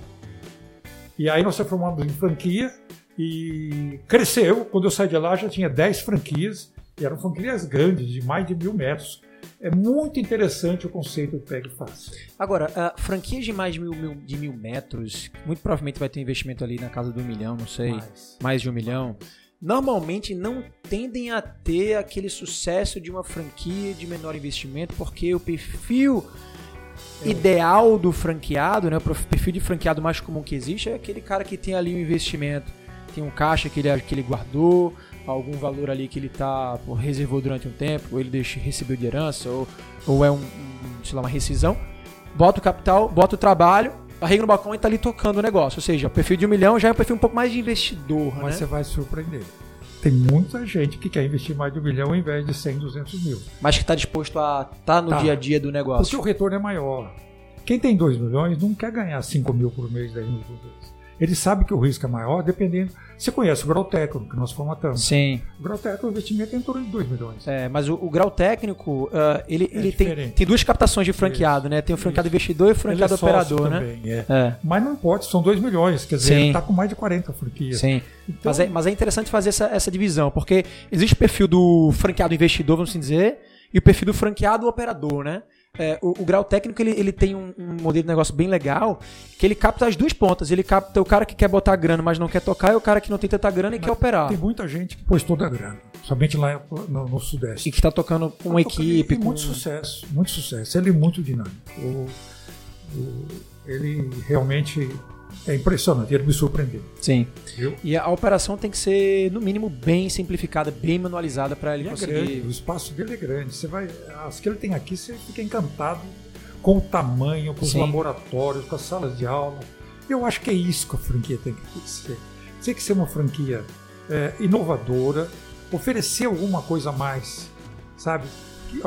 S2: E aí nós transformamos em franquia e cresceu. Quando eu saí de lá já tinha 10 franquias e eram franquias grandes, de mais de mil metros. É muito interessante o conceito do Peg e Faça.
S1: Agora, franquias de mais de mil, mil- de mil metros, muito provavelmente vai ter investimento ali na casa do milhão, não sei.
S2: Mas-
S1: mais de um milhão, normalmente não tendem a ter aquele sucesso de uma franquia de menor investimento, porque o perfil ideal do franqueado, né? O perfil de franqueado mais comum que existe é aquele cara que tem ali um investimento, tem um caixa que ele, que ele guardou, algum valor ali que ele tá, pô, reservou durante um tempo, ou ele deixa, recebeu de herança, ou, ou é um, um, sei lá, uma rescisão. Bota o capital, bota o trabalho, barriga no balcão e tá ali tocando o negócio. Ou seja, o perfil de um milhão já é um perfil um pouco mais de investidor.
S2: Mas
S1: né?
S2: você vai se surpreender. Tem muita gente que quer investir mais de um milhão ao invés de 100, 200 mil.
S1: Mas que está disposto a estar tá no tá. dia a dia do negócio.
S2: Porque o retorno é maior. Quem tem 2 milhões não quer ganhar 5 mil por mês, 10 mil por mês. Ele sabe que o risco é maior, dependendo. Você conhece o grau técnico que nós formatamos.
S1: Sim.
S2: O grau técnico, o investimento é em torno de 2 milhões.
S1: É, mas o, o grau técnico, uh, ele, é ele tem, tem duas captações de franqueado, isso, né? Tem o franqueado isso. investidor e o franqueado é operador, né?
S2: também? É. é. Mas não pode, são 2 milhões, quer dizer, Sim. ele está com mais de 40 franquias.
S1: Sim. Então, mas, é, mas é interessante fazer essa, essa divisão, porque existe o perfil do franqueado investidor, vamos assim dizer, e o perfil do franqueado operador, né? É, o, o, grau técnico ele, ele tem um, um, modelo de negócio bem legal que ele capta as duas pontas. Ele capta o cara que quer botar grana, mas não quer tocar, e o cara que não tem tanta grana e mas quer operar.
S2: Tem muita gente que pôs toda a grana, somente lá no, no Sudeste.
S1: E que está tocando com uma tá equipe. Com...
S2: Muito sucesso, muito sucesso. Ele é muito dinâmico. O, o, ele realmente é impressionante, ele me surpreendeu.
S1: Sim. Viu? E a operação tem que ser, no mínimo, bem simplificada, bem manualizada para ele e é conseguir.
S2: É grande, o espaço dele é grande. Você vai, as que ele tem aqui, você fica encantado com o tamanho, com Sim. os laboratórios, com as salas de aula. Eu acho que é isso que a franquia tem que ser. Tem que ser uma franquia é, inovadora, oferecer alguma coisa a mais, sabe?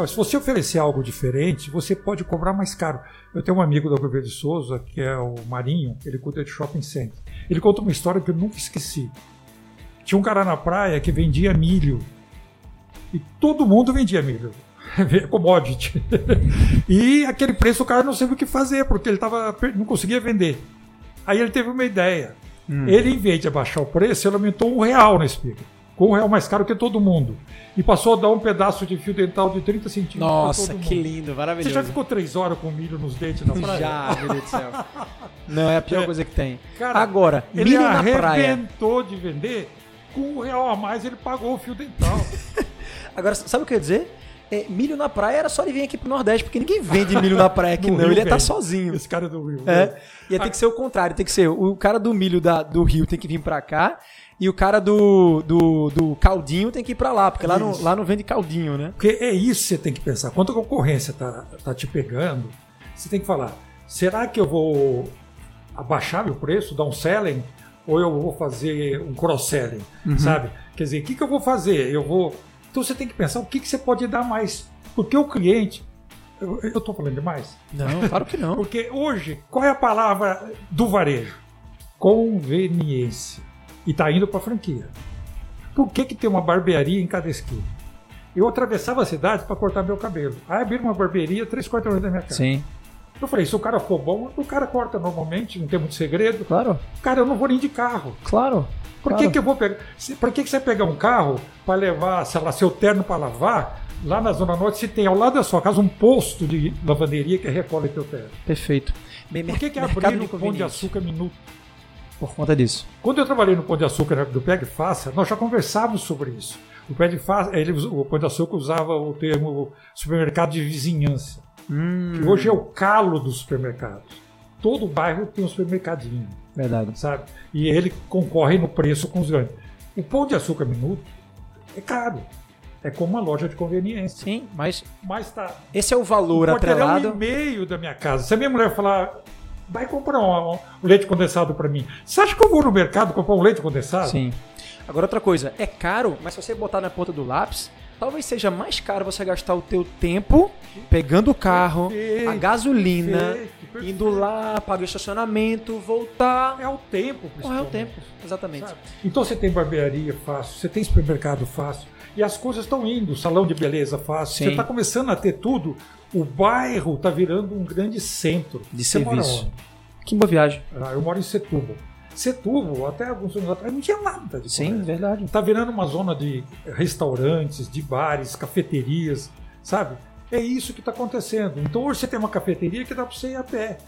S2: Se você oferecer algo diferente, você pode cobrar mais caro. Eu tenho um amigo da Gouveia de Souza, que é o Marinho, ele cuida de shopping center. Ele conta uma história que eu nunca esqueci. Tinha um cara na praia que vendia milho. E todo mundo vendia milho. Commodity. e aquele preço o cara não sabia o que fazer, porque ele tava, não conseguia vender. Aí ele teve uma ideia. Hum. Ele, em vez de abaixar o preço, ele aumentou um real na espiga com um real mais caro que todo mundo. E passou a dar um pedaço de fio dental de 30 centímetros.
S1: Nossa, que lindo, maravilhoso.
S2: Você já ficou três horas com milho nos dentes na praia?
S1: Já, meu Deus do céu. Não, é a pior é. coisa que tem. Cara, Agora,
S2: ele milho na praia. arrebentou de vender, com um real a mais ele pagou o fio dental.
S1: Agora, sabe o que eu ia dizer? É, milho na praia era só ele vir aqui pro Nordeste, porque ninguém vende milho na praia aqui, não. Rio ele ia estar tá sozinho.
S2: Esse cara do Rio.
S1: É. Ia ter que ser o contrário, tem que ser o cara do milho da, do Rio tem que vir pra cá e o cara do, do, do caldinho tem que ir para lá, porque lá não, lá não vende caldinho, né?
S2: Porque é isso que você tem que pensar. Quando a concorrência tá, tá te pegando, você tem que falar: será que eu vou abaixar meu preço, dar um selling, ou eu vou fazer um cross-selling, uhum. sabe? Quer dizer, o que, que eu vou fazer? Eu vou. Então você tem que pensar o que, que você pode dar mais. Porque o cliente. Eu estou falando demais?
S1: Não, claro que não.
S2: Porque hoje, qual é a palavra do varejo? Conveniência e está indo para a franquia. Por que, que tem uma barbearia em cada esquina? Eu atravessava a cidade para cortar meu cabelo. Aí abriram uma barbearia três quartos da minha casa.
S1: Sim.
S2: Eu falei, se o cara for bom, o cara corta normalmente, não tem muito segredo.
S1: Claro.
S2: Cara, eu não vou nem de carro.
S1: Claro.
S2: Por
S1: claro.
S2: que, que eu vou pegar? Por que, que você pegar um carro para levar, sei lá, seu terno para lavar? Lá na Zona Norte, se tem ao lado da sua casa um posto de lavanderia que recolhe teu terno.
S1: Perfeito.
S2: Por que, que abriram o pão de açúcar minuto?
S1: Por conta disso.
S2: Quando eu trabalhei no Pão de Açúcar do Pé de Faça, nós já conversávamos sobre isso. O Pé de Faça, ele, o Pão de Açúcar usava o termo supermercado de vizinhança, hum. que hoje é o calo dos supermercados. Todo bairro tem um supermercadinho.
S1: Verdade.
S2: Sabe? E ele concorre no preço com os grandes. O Pão de Açúcar Minuto é caro. É como uma loja de conveniência.
S1: Sim, mas.
S2: Mas tá.
S1: Esse é o valor o atrelado.
S2: É um e-mail da minha casa. Se a minha mulher falar, vai comprar um, um leite condensado para mim. Você acha que eu vou no mercado comprar um leite condensado?
S1: Sim. Agora outra coisa, é caro, mas se você botar na ponta do lápis, talvez seja mais caro você gastar o teu tempo pegando o carro, perfeito, a gasolina, perfeito, perfeito. indo lá, pagar o estacionamento, voltar.
S2: É o tempo,
S1: É o tempo, exatamente. Sabe?
S2: Então você tem barbearia fácil, você tem supermercado fácil, e as coisas estão indo, salão de beleza fácil, Sim. você está começando a ter tudo o bairro está virando um grande centro.
S1: De Você serviço. Que boa viagem.
S2: Ah, eu moro em Setúbal. Setúbal, até alguns anos atrás, não tinha nada de
S1: Sim, comércio. verdade.
S2: Está virando uma zona de restaurantes, de bares, cafeterias, sabe? É isso que está acontecendo. Então hoje você tem uma cafeteria que dá para você ir a pé.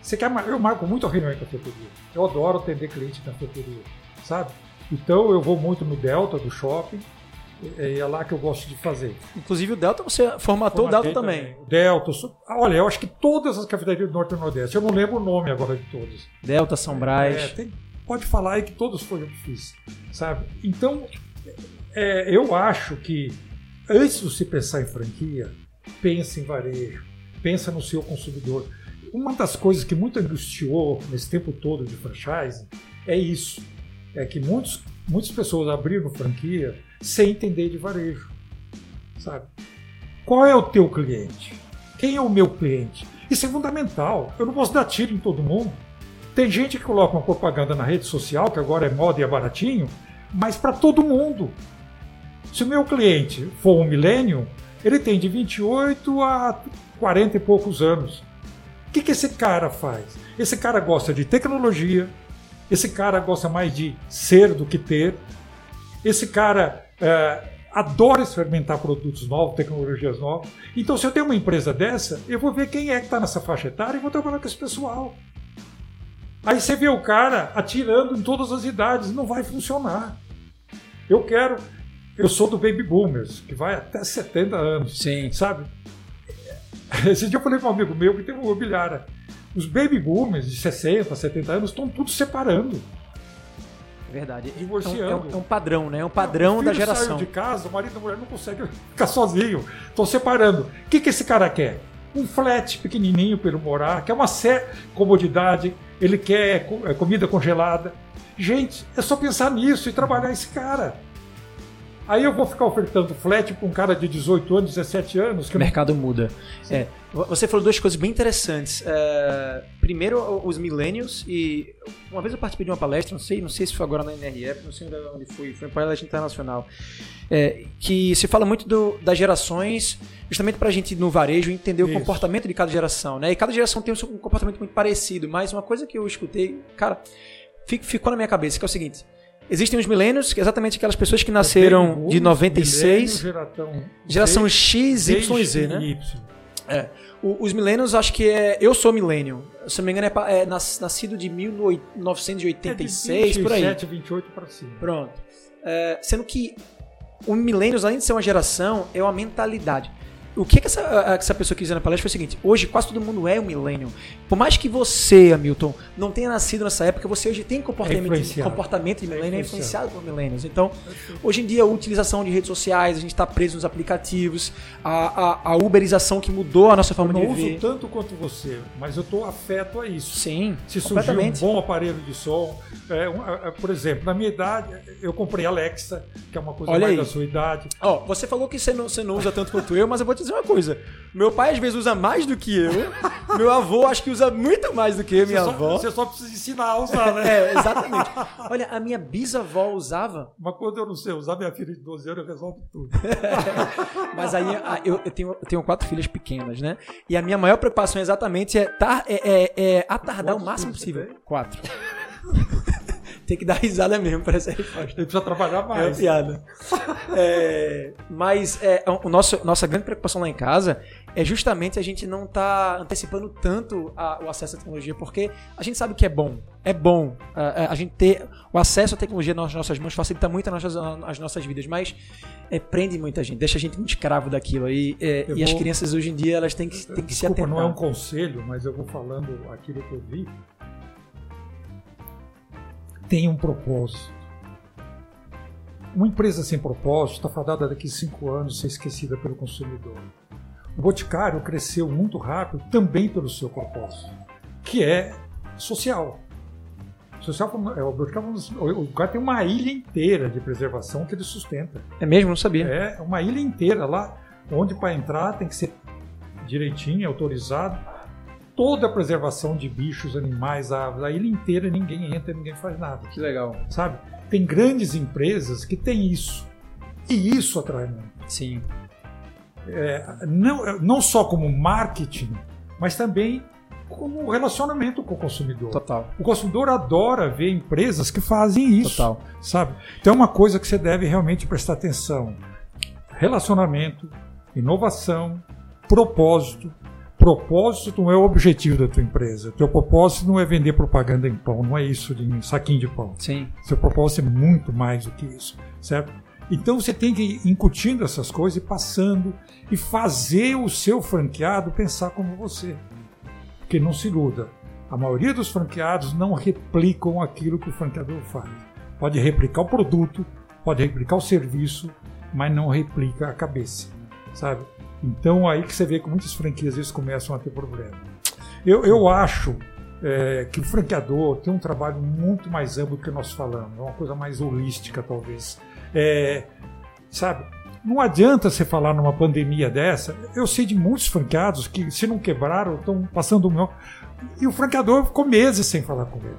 S2: Você quer, eu marco muito a reunião em cafeteria. Eu adoro atender cliente em cafeteria, sabe? Então eu vou muito no Delta do shopping, É, é lá que eu gosto de fazer.
S1: Inclusive o Delta, você formatou o Delta também. também.
S2: Delta. Olha, eu acho que todas as cafeterias do Norte e Nordeste, eu não lembro o nome agora de todas.
S1: Delta, São Brás.
S2: É, tem, pode falar aí que todos foram eu que fiz, sabe? Então, é, eu acho que antes de você pensar em franquia, pense em varejo, pensa no seu consumidor. Uma das coisas que muito angustiou nesse tempo todo de franchise é isso. É que muitos, muitas pessoas abriram franquia sem entender de varejo. Sabe? Qual é o teu cliente? Quem é o meu cliente? Isso é fundamental. Eu não posso dar tiro em todo mundo. Tem gente que coloca uma propaganda na rede social, que agora é moda e é baratinho, mas para todo mundo. Se o meu cliente for um milênio, ele tem de 28 a 40 e poucos anos. O que, que esse cara faz? Esse cara gosta de tecnologia, esse cara gosta mais de ser do que ter, esse cara é, adora experimentar produtos novos, tecnologias novas. Então, se eu tenho uma empresa dessa, eu vou ver quem é que está nessa faixa etária e vou trabalhar com esse pessoal. Aí você vê o cara atirando em todas as idades, não vai funcionar. Eu quero. Eu sou do Baby Boomers, que vai até 70 anos.
S1: Sim.
S2: Sabe? Esse dia eu falei para um amigo meu que tem uma imobiliária. Os Baby Boomers de 60, 70 anos estão tudo separando.
S1: Verdade. Divorciando. É um, é um, padrão, né? É um padrão da geração.
S2: De casa, o marido e a mulher não conseguem ficar sozinho. Estão separando. O que, que esse cara quer? Um flat pequenininho para ele morar, quer uma comodidade, ele quer é, comida congelada. Gente, é só pensar nisso e trabalhar esse cara. Aí eu vou ficar ofertando flat para um cara de 18 anos, 17 anos.
S1: o mercado não... muda. É, você falou duas coisas bem interessantes. É, primeiro, os millennials e uma vez eu participei de uma palestra, não sei, não sei se foi agora na NRF, não sei onde foi, foi uma palestra internacional, é, que se fala muito do, das gerações, justamente para a gente no varejo entender Isso. o comportamento de cada geração, né? E cada geração tem um comportamento muito parecido. Mas uma coisa que eu escutei, cara, ficou na minha cabeça que é o seguinte Existem os milênios, que é exatamente aquelas pessoas que nasceram de 96.
S2: Geração,
S1: geração X, Y e Z, né? Y. É. O, os milênios, acho que é. Eu sou milênio. Se não me engano, é, é nascido de 1986, é de 27,
S2: por aí. 28 para cima.
S1: Pronto. É, sendo que o milênios, além de ser uma geração, é uma mentalidade o que, que essa, essa pessoa quis dizer na palestra foi o seguinte: hoje quase todo mundo é um millennial. Por mais que você, Hamilton, não tenha nascido nessa época, você hoje tem comportamento, é comportamento de millennial é influenciado por millennials. Então, hoje em dia, a utilização de redes sociais, a gente está preso nos aplicativos, a, a, a, uberização que mudou a nossa forma de viver.
S2: Eu não uso tanto quanto você, mas eu estou afeto a isso.
S1: Sim,
S2: Se surgir um bom aparelho de som, é, um, é, por exemplo, na minha idade, eu comprei Alexa, que é uma coisa Olha mais aí. da sua idade.
S1: Ó, você falou que você não, você não usa tanto quanto eu, mas eu vou te dizer uma coisa. Meu pai às vezes usa mais do que eu. Meu avô acho que usa muito mais do que eu, minha
S2: você
S1: avó.
S2: Só, você só precisa ensinar a usar, né?
S1: é, exatamente. Olha, a minha bisavó usava.
S2: Mas quando eu não sei usar, minha filha de 12 anos, eu resolvo tudo.
S1: Mas aí eu, eu, tenho, eu tenho quatro filhas pequenas, né? E a minha maior preocupação exatamente é, tar, é, é, é atardar Quantos o máximo possível. Quatro. Tem que dar risada mesmo para essa resposta. Ele
S2: precisa trabalhar mais.
S1: É piada. é, mas é, o nosso, nossa grande preocupação lá em casa é justamente a gente não tá antecipando tanto a, o acesso à tecnologia, porque a gente sabe que é bom. É bom a, a gente ter o acesso à tecnologia nas nossas mãos, facilita muito as nossas, as nossas vidas, mas é, prende muita gente, deixa a gente muito escravo daquilo. E, é, e as crianças hoje em dia elas têm que, têm que desculpa, se atentar.
S2: não é um conselho, mas eu vou falando aquilo que eu vi tem um propósito. Uma empresa sem propósito está fadada daqui a cinco anos ser esquecida pelo consumidor. O Boticário cresceu muito rápido também pelo seu propósito, que é social. Social é, o, Boticário, o cara tem uma ilha inteira de preservação que ele sustenta.
S1: É mesmo? Não sabia.
S2: É uma ilha inteira lá, onde para entrar tem que ser direitinho, autorizado toda a preservação de bichos, animais, aves, a ilha inteira ninguém entra, ninguém faz nada.
S1: Que legal.
S2: Sabe? Tem grandes empresas que têm isso. E isso atrai muito.
S1: Sim.
S2: É, não, não só como marketing, mas também como relacionamento com o consumidor.
S1: Total.
S2: O consumidor adora ver empresas que fazem isso.
S1: Total.
S2: Sabe? Então é uma coisa que você deve realmente prestar atenção. Relacionamento, inovação, propósito, propósito não é o objetivo da tua empresa. Teu propósito não é vender propaganda em pão, não é isso de saquinho de pão.
S1: Sim.
S2: Seu propósito é muito mais do que isso, certo? Então você tem que ir incutindo essas coisas e passando e fazer o seu franqueado pensar como você. Porque não se iluda. A maioria dos franqueados não replicam aquilo que o franqueador faz. Pode replicar o produto, pode replicar o serviço, mas não replica a cabeça, sabe? Então aí que você vê que muitas franquias vezes começam a ter problema. Eu, eu acho é, que o franqueador tem um trabalho muito mais amplo do que nós falamos, é uma coisa mais holística talvez. É, sabe? Não adianta você falar numa pandemia dessa. Eu sei de muitos franqueados que, se não quebraram, estão passando meu. E o franqueador ficou meses sem falar com ele.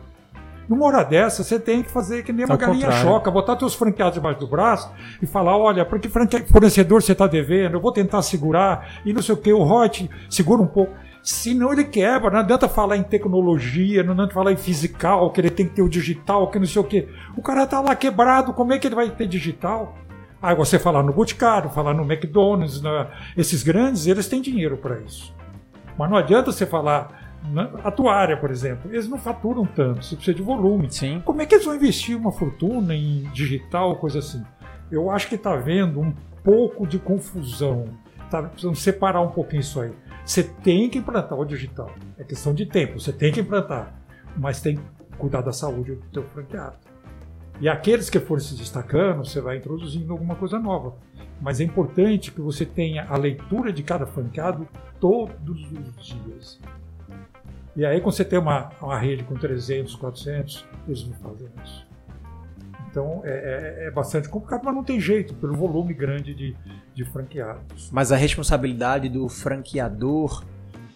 S2: Numa hora dessa, você tem que fazer que nem uma Ao galinha contrário. choca, botar teus franqueados debaixo do braço e falar: olha, para que fornecedor você está devendo? Eu vou tentar segurar e não sei o que. O Hot segura um pouco. Senão ele quebra. Não adianta falar em tecnologia, não adianta falar em physical, que ele tem que ter o digital, que não sei o que. O cara tá lá quebrado, como é que ele vai ter digital? Aí você falar no Boticário, falar no McDonald's, na... esses grandes, eles têm dinheiro para isso. Mas não adianta você falar a tua área, por exemplo, eles não faturam tanto, você precisa de volume.
S1: Sim.
S2: Como é que eles vão investir uma fortuna em digital, coisa assim? Eu acho que está havendo um pouco de confusão. Tá, precisamos separar um pouquinho isso aí. Você tem que implantar o digital. É questão de tempo, você tem que implantar. Mas tem que cuidar da saúde do teu franqueado. E aqueles que forem se destacando, você vai introduzindo alguma coisa nova. Mas é importante que você tenha a leitura de cada franqueado todos os dias. E aí, quando você tem uma, uma rede com 300, 400, eles não fazem isso. Então é, é, é, bastante complicado, mas não tem jeito, pelo volume grande de, de franqueados.
S1: Mas a responsabilidade do franqueador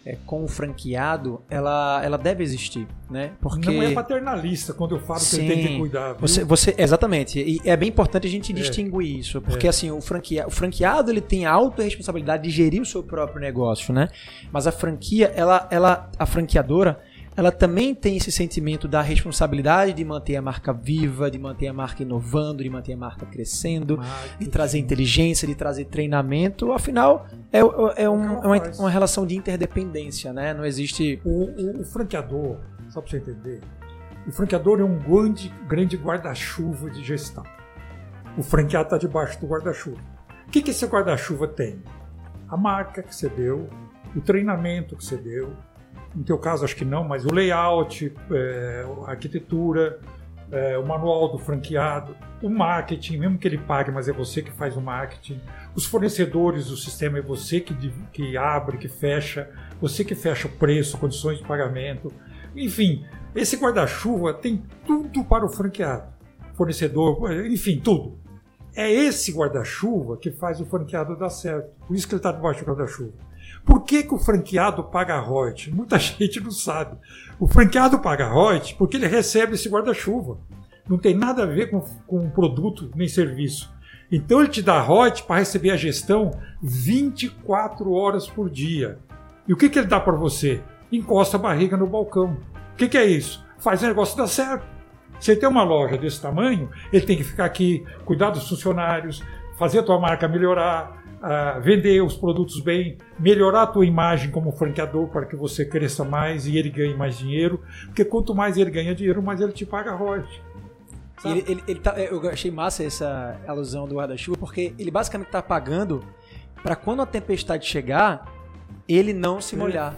S1: é, com o franqueado, ela, ela deve existir, né?
S2: Porque não é paternalista quando eu falo Sim, que ele tem que cuidar. Viu?
S1: Você, você, exatamente. E é bem importante a gente é. distinguir isso, porque é. assim o, franqueado, o franqueado ele tem a autorresponsabilidade de gerir o seu próprio negócio, né? Mas a franquia, ela, ela, a franqueadora ela também tem esse sentimento da responsabilidade de manter a marca viva, de manter a marca inovando, de manter a marca crescendo, de trazer inteligência, de trazer treinamento. Afinal, é, é, um, é uma, uma, relação de interdependência, né? Não existe.
S2: O, o, o franqueador, só para você entender, o franqueador é um grande, grande guarda-chuva de gestão. O franqueado está debaixo do guarda-chuva. O que, que esse guarda-chuva tem? A marca que você deu, o treinamento que você deu, no teu caso acho que não, mas o layout, é, a arquitetura, é, o manual do franqueado, o marketing, mesmo que ele pague, mas é você que faz o marketing, os fornecedores, o sistema é você que, que abre, que fecha, você que fecha o preço, condições de pagamento, enfim, esse guarda-chuva tem tudo para o franqueado, fornecedor, enfim, tudo. É esse guarda-chuva que faz o franqueado dar certo. Por isso que ele está debaixo do guarda-chuva. Por que, que o franqueado paga royalties? Muita gente não sabe. O franqueado paga royalties porque ele recebe esse guarda-chuva. Não tem nada a ver com, com produto nem serviço. Então ele te dá royalties para receber a gestão 24 horas por dia. E o que, que ele dá para você? Encosta a barriga no balcão. O que, que é isso? Faz o negócio dar certo. Você tem uma loja desse tamanho, ele tem que ficar aqui, cuidar dos funcionários, fazer a tua marca melhorar, uh, vender os produtos bem, melhorar a tua imagem como franqueador para que você cresça mais e ele ganhe mais dinheiro, porque quanto mais ele ganha dinheiro, mais ele te paga royalties.
S1: Ele, ele, ele tá, eu achei massa essa alusão do guarda-chuva, porque ele basicamente está pagando para quando a tempestade chegar, ele não se molhar.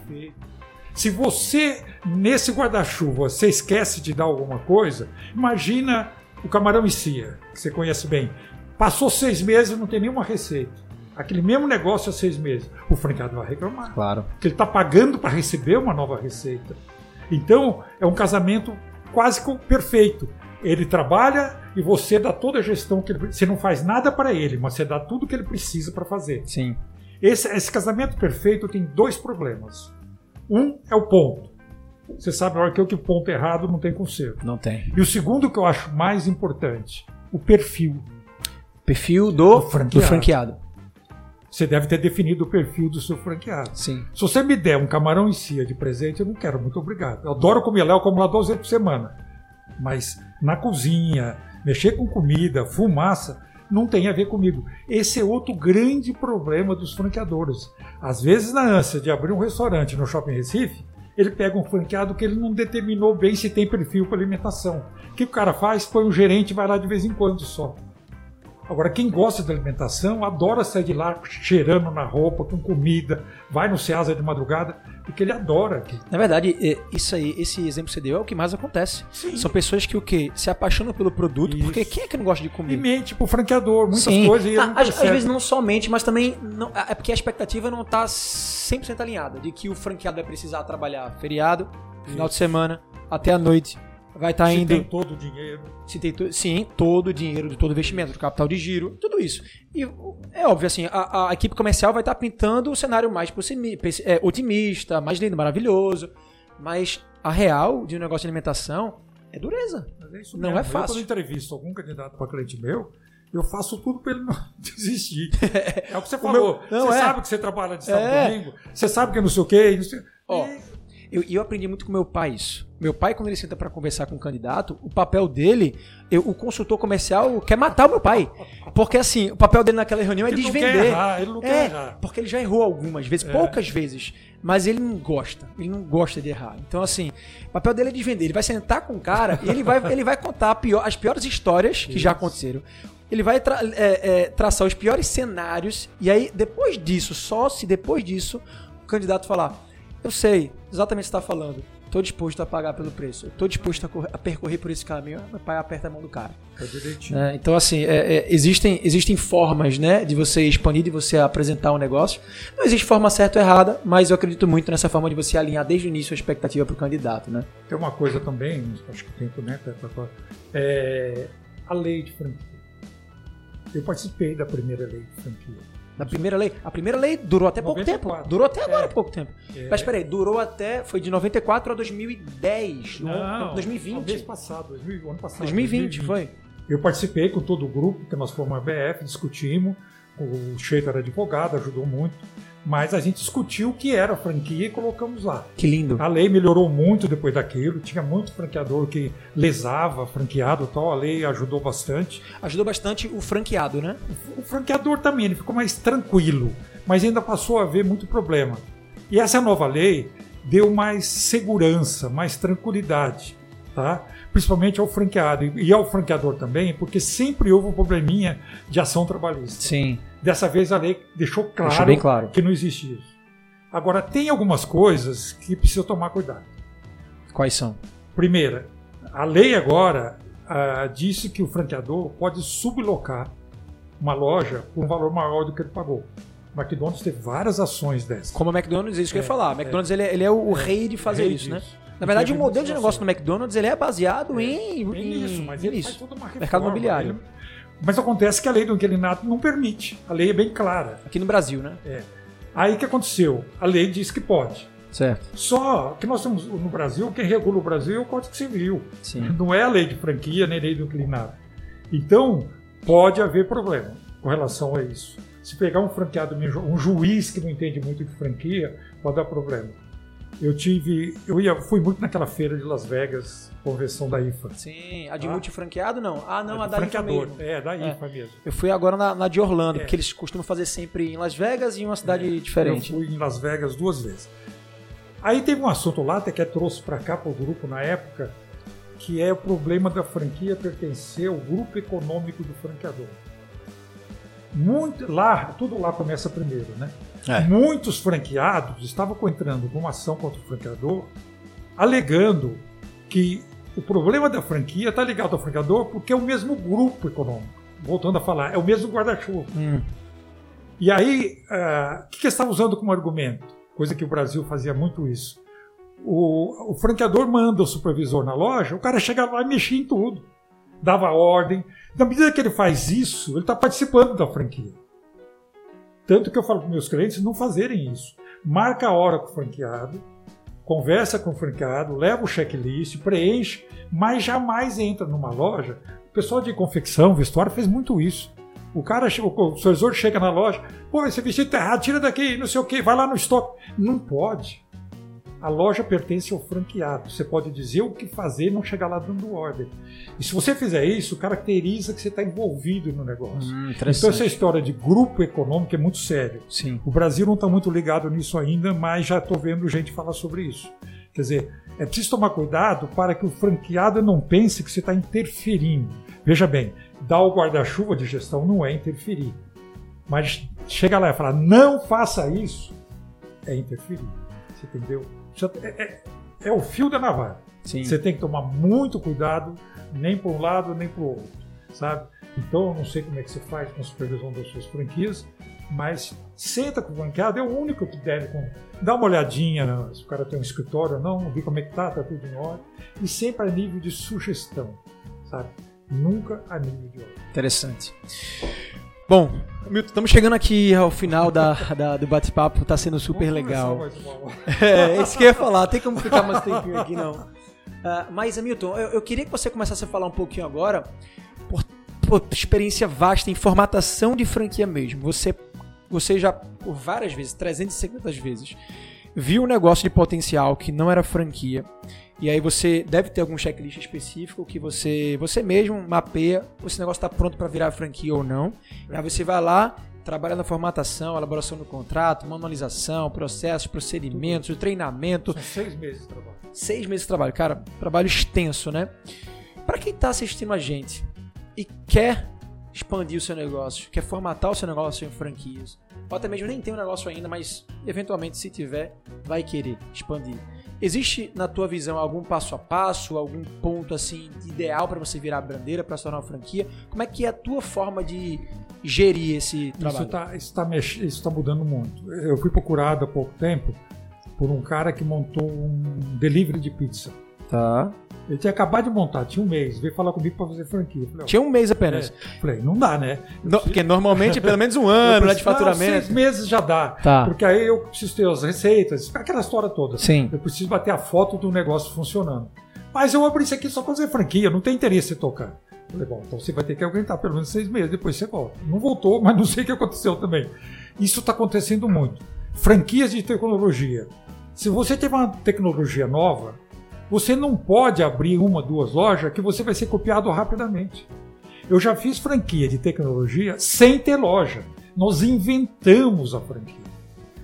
S2: Se você, nesse guarda-chuva, você esquece de dar alguma coisa, imagina o camarão em cia, que você conhece bem. Passou seis meses e não tem nenhuma receita aquele mesmo negócio há seis meses, o franqueado vai reclamar.
S1: Claro.
S2: Porque ele está pagando para receber uma nova receita. Então, é um casamento quase perfeito. Ele trabalha e você dá toda a gestão que ele Você não faz nada para ele, mas você dá tudo que ele precisa para fazer.
S1: Sim.
S2: Esse, esse casamento perfeito tem dois problemas. Um é o ponto. Você sabe, hora que o ponto errado não tem conserto.
S1: Não tem.
S2: E o segundo que eu acho mais importante, o perfil.
S1: Perfil do, do franqueado. Do franqueado.
S2: Você deve ter definido o perfil do seu franqueado.
S1: Sim.
S2: Se você me der um camarão em cia de presente, eu não quero, muito obrigado. Eu adoro comer lá, eu como lá duas vezes por semana. Mas na cozinha, mexer com comida, fumaça, não tem a ver comigo. Esse é outro grande problema dos franqueadores. Às vezes, na ânsia de abrir um restaurante no Shopping Recife, ele pega um franqueado que ele não determinou bem se tem perfil para alimentação. O que o cara faz? Põe um gerente e vai lá de vez em quando só. Agora, quem gosta de alimentação adora sair de lá cheirando na roupa, com comida, vai no Ceasa de madrugada, porque ele adora aqui.
S1: Na verdade, é, isso aí, esse exemplo que você deu é o que mais acontece.
S2: Sim.
S1: São pessoas que o quê? Se apaixonam pelo produto,
S2: Isso.
S1: porque quem é que não gosta de
S2: E
S1: comer?
S2: mente pro franqueador, muitas
S1: Sim.
S2: coisas. E
S1: Ah,
S2: não
S1: às, às vezes não somente, mas também não- é porque a expectativa não tá 100% alinhada de que o franqueado vai precisar trabalhar feriado, final de semana, até a noite, vai estar
S2: Se
S1: indo
S2: tem todo o dinheiro.
S1: se tem to- sim, todo o dinheiro de todo o investimento, do capital de giro, tudo isso. E é óbvio, assim, a, a equipe comercial vai estar pintando o cenário mais possimi- é, otimista, mais lindo, maravilhoso. Mas a real de um negócio de alimentação é dureza.
S2: É isso
S1: Não
S2: mesmo.
S1: é
S2: Eu,
S1: fácil.
S2: quando entrevisto algum candidato para cliente meu, eu faço tudo para ele não desistir. É o que você falou.
S1: meu- não,
S2: você
S1: é.
S2: sabe que você trabalha de sábado
S1: É.
S2: domingo, você sabe que é não sei o quê. Não sei...
S1: Ó,
S2: E-
S1: Eu, e eu aprendi muito com meu pai isso. Meu pai, quando ele senta para conversar com o candidato, o papel dele, eu- o consultor comercial quer matar o meu pai. Porque assim, o papel dele naquela reunião é
S2: Ele não
S1: desvender.
S2: quer errar, ele não quer
S1: é,
S2: errar.
S1: porque ele já errou algumas vezes,
S2: É.
S1: poucas vezes, mas ele não gosta. Ele não gosta de errar. Então assim, o papel dele é desvender. Ele vai sentar com o cara e ele vai, ele vai contar pior- as piores histórias que já aconteceram. Ele vai tra- é, é, traçar os piores cenários e aí depois disso, só se depois disso o candidato falar, eu sei exatamente o que você está falando. Tô disposto a pagar pelo preço. Tô disposto a, correr- a percorrer por esse caminho. Meu pai aperta a mão do cara.
S2: Tá direitinho.
S1: né? Então, assim, é- é, existem, existem formas né, de você expandir, de você apresentar um negócio. Não existe forma certa ou errada, mas eu acredito muito nessa forma de você alinhar desde o início a expectativa para o candidato. Né?
S2: Tem uma coisa também, acho que tem né, Pepe, pra- é a lei de franquia. Eu participei da primeira lei de franquia.
S1: Na primeira lei. A primeira lei durou até pouco
S2: 94.
S1: tempo. Durou até agora
S2: É.
S1: pouco tempo.
S2: É.
S1: Mas peraí, durou até. Foi de 94 a 2010.
S2: Não,
S1: Não,
S2: o mês
S1: 2020.
S2: passado, 2000, ano passado.
S1: 2020, foi.
S2: Eu participei com todo o grupo, que nós fomos a BF, discutimos. O Sheito era advogado, ajudou muito. Mas a gente discutiu o que era a franquia e colocamos lá.
S1: Que lindo.
S2: A lei melhorou muito depois daquilo. Tinha muito franqueador que lesava franqueado e tal. A lei ajudou bastante.
S1: Ajudou bastante o franqueado, né?
S2: O franqueador também ele ficou mais tranquilo, mas ainda passou a haver muito problema. E essa nova lei deu mais segurança, mais tranquilidade, tá? Principalmente ao franqueado e ao franqueador também, porque sempre houve um probleminha de ação trabalhista.
S1: Sim.
S2: Dessa vez a lei deixou claro,
S1: Deixou bem claro.
S2: que não existe isso. Agora, tem algumas coisas que precisa tomar cuidado.
S1: Quais são?
S2: Primeira, a lei agora ah, disse que o franqueador pode sublocar uma loja por um valor maior do que ele pagou. O McDonald's teve várias ações dessas.
S1: Como a McDonald's, é isso que eu ia
S2: É,
S1: falar. A McDonald's ele, é- ele é o, o
S2: É,
S1: rei de fazer
S2: rei
S1: isso, né? Na verdade, o modelo de negócio do. McDonald's ele é baseado
S2: É,
S1: em,
S2: Tem
S1: em
S2: isso, mas ele
S1: nisso.
S2: faz toda uma reforma.
S1: Mercado imobiliário.
S2: ele- Mas acontece que a lei do inquilinato não permite. A lei é bem clara.
S1: Aqui no Brasil, né?
S2: Aí o que aconteceu? A lei diz que pode.
S1: Certo.
S2: Só que nós temos no Brasil, quem regula o Brasil é o Código Civil.
S1: Sim.
S2: Não é a lei de franquia nem lei do inquilinato. Então, pode haver problema com relação a isso. Se pegar um franqueado, um juiz que não entende muito de franquia, pode dar problema. Eu tive, eu ia, fui muito naquela feira de Las Vegas, convenção da IFA.
S1: Sim. A de
S2: Ah.
S1: multifranqueado, não. Ah, não, a,
S2: de
S1: da IFA mesmo.
S2: É, da
S1: É.
S2: IFA mesmo.
S1: Eu fui agora na, na de Orlando,
S2: É.
S1: porque eles costumam fazer sempre em Las Vegas e em uma cidade
S2: Eu
S1: diferente.
S2: fui em Las Vegas duas vezes. Aí teve um assunto lá, até que eu trouxe para cá para o grupo na época, que é o problema da franquia pertencer ao grupo econômico do franqueador. Muito, lá, tudo lá começa primeiro, né?
S1: É.
S2: Muitos franqueados estavam entrando numa ação contra o franqueador, alegando que o problema da franquia está ligado ao franqueador porque é o mesmo grupo econômico. Voltando a falar, é o mesmo guarda-chuva.
S1: Hum.
S2: E aí, ah, o que, que eles estavam usando como argumento? Coisa que o Brasil fazia muito isso. O, o franqueador manda o supervisor na loja, o cara chega lá e mexia em tudo. Dava ordem. Na medida que ele faz isso, ele está participando da franquia. Tanto que eu falo para meus clientes não fazerem isso. Marca a hora com o franqueado, conversa com o franqueado, leva o checklist, preenche, mas jamais entra numa loja. O pessoal de confecção, vestuário, fez muito isso. O cara, o supervisor chega na loja, pô, esse vestido tá errado, tira daqui, não sei o que, vai lá no estoque. Não pode. A loja pertence ao franqueado. Você pode dizer o que fazer e não chegar lá dando ordem. E se você fizer isso, caracteriza que você está envolvido no negócio.
S1: Hum,
S2: então essa história de grupo econômico é muito sério.
S1: Sim.
S2: O Brasil não está muito ligado nisso ainda, mas já estou vendo gente falar sobre isso. Quer dizer, é preciso tomar cuidado para que o franqueado não pense que você está interferindo. Veja bem, dar o guarda-chuva de gestão não é interferir. Mas chega lá e falar, não faça isso, é interferir. Você entendeu? É, é, é o fio da navalha. Sim. Você tem que tomar muito cuidado, nem para um lado, nem para o outro, sabe? Então, eu não sei como é que você faz com a supervisão das suas franquias, mas senta com o franqueado, é o único que deve dar uma olhadinha né? se o cara tem um escritório ou não, ver como é que tá, tá tudo em ordem, e sempre a nível de sugestão, sabe? Nunca a nível de ordem.
S1: Interessante. Bom, Milton, estamos chegando aqui ao final da, da do bate-papo, tá sendo super Vamos legal. É, isso que eu ia falar, tem como ficar mais tempinho aqui não. Uh, mas, Milton, eu, eu, queria que você começasse a falar um pouquinho agora por, por experiência vasta em formatação de franquia mesmo. Você, você já, por várias vezes, 350 vezes, viu um negócio de potencial que não era franquia e aí você deve ter algum checklist específico que você você mesmo mapeia se esse negócio está pronto para virar franquia ou não. E aí você vai lá, trabalha na formatação, elaboração do contrato, manualização, processos, procedimentos, o treinamento.
S2: São seis meses de trabalho.
S1: Seis meses de trabalho, cara, trabalho extenso, né? Para quem está assistindo a gente e quer expandir o seu negócio, quer formatar o seu negócio em franquias, ou até mesmo nem tem um negócio ainda, mas eventualmente se tiver, vai querer expandir. Existe na tua visão algum passo a passo, algum ponto assim ideal para você virar a bandeira para se tornar uma franquia? Como é que é a tua forma de gerir esse trabalho?
S2: Isso está tá, tá mudando muito. Eu fui procurado há pouco tempo por um cara que montou um delivery de pizza.
S1: Tá.
S2: Ele tinha acabado de montar, tinha um mês, veio falar comigo para fazer franquia. Falei,
S1: tinha um mês apenas.
S2: É. Falei, não dá, né?
S1: No, porque normalmente pelo menos um ano né, de faturamento. Não,
S2: seis meses já dá.
S1: Tá.
S2: Porque aí eu preciso ter as receitas, aquela história toda.
S1: Sim.
S2: Eu preciso bater a foto do negócio funcionando. Mas eu abri isso aqui só para fazer franquia, não tem interesse em tocar. Falei, bom, então você vai ter que aguentar pelo menos seis meses, depois você volta. Não voltou, mas não sei o que aconteceu também. Isso está acontecendo muito. Franquias de tecnologia. Se você tem uma tecnologia nova, você não pode abrir uma, duas lojas que você vai ser copiado rapidamente. Eu já fiz franquia de tecnologia sem ter loja. Nós inventamos a franquia.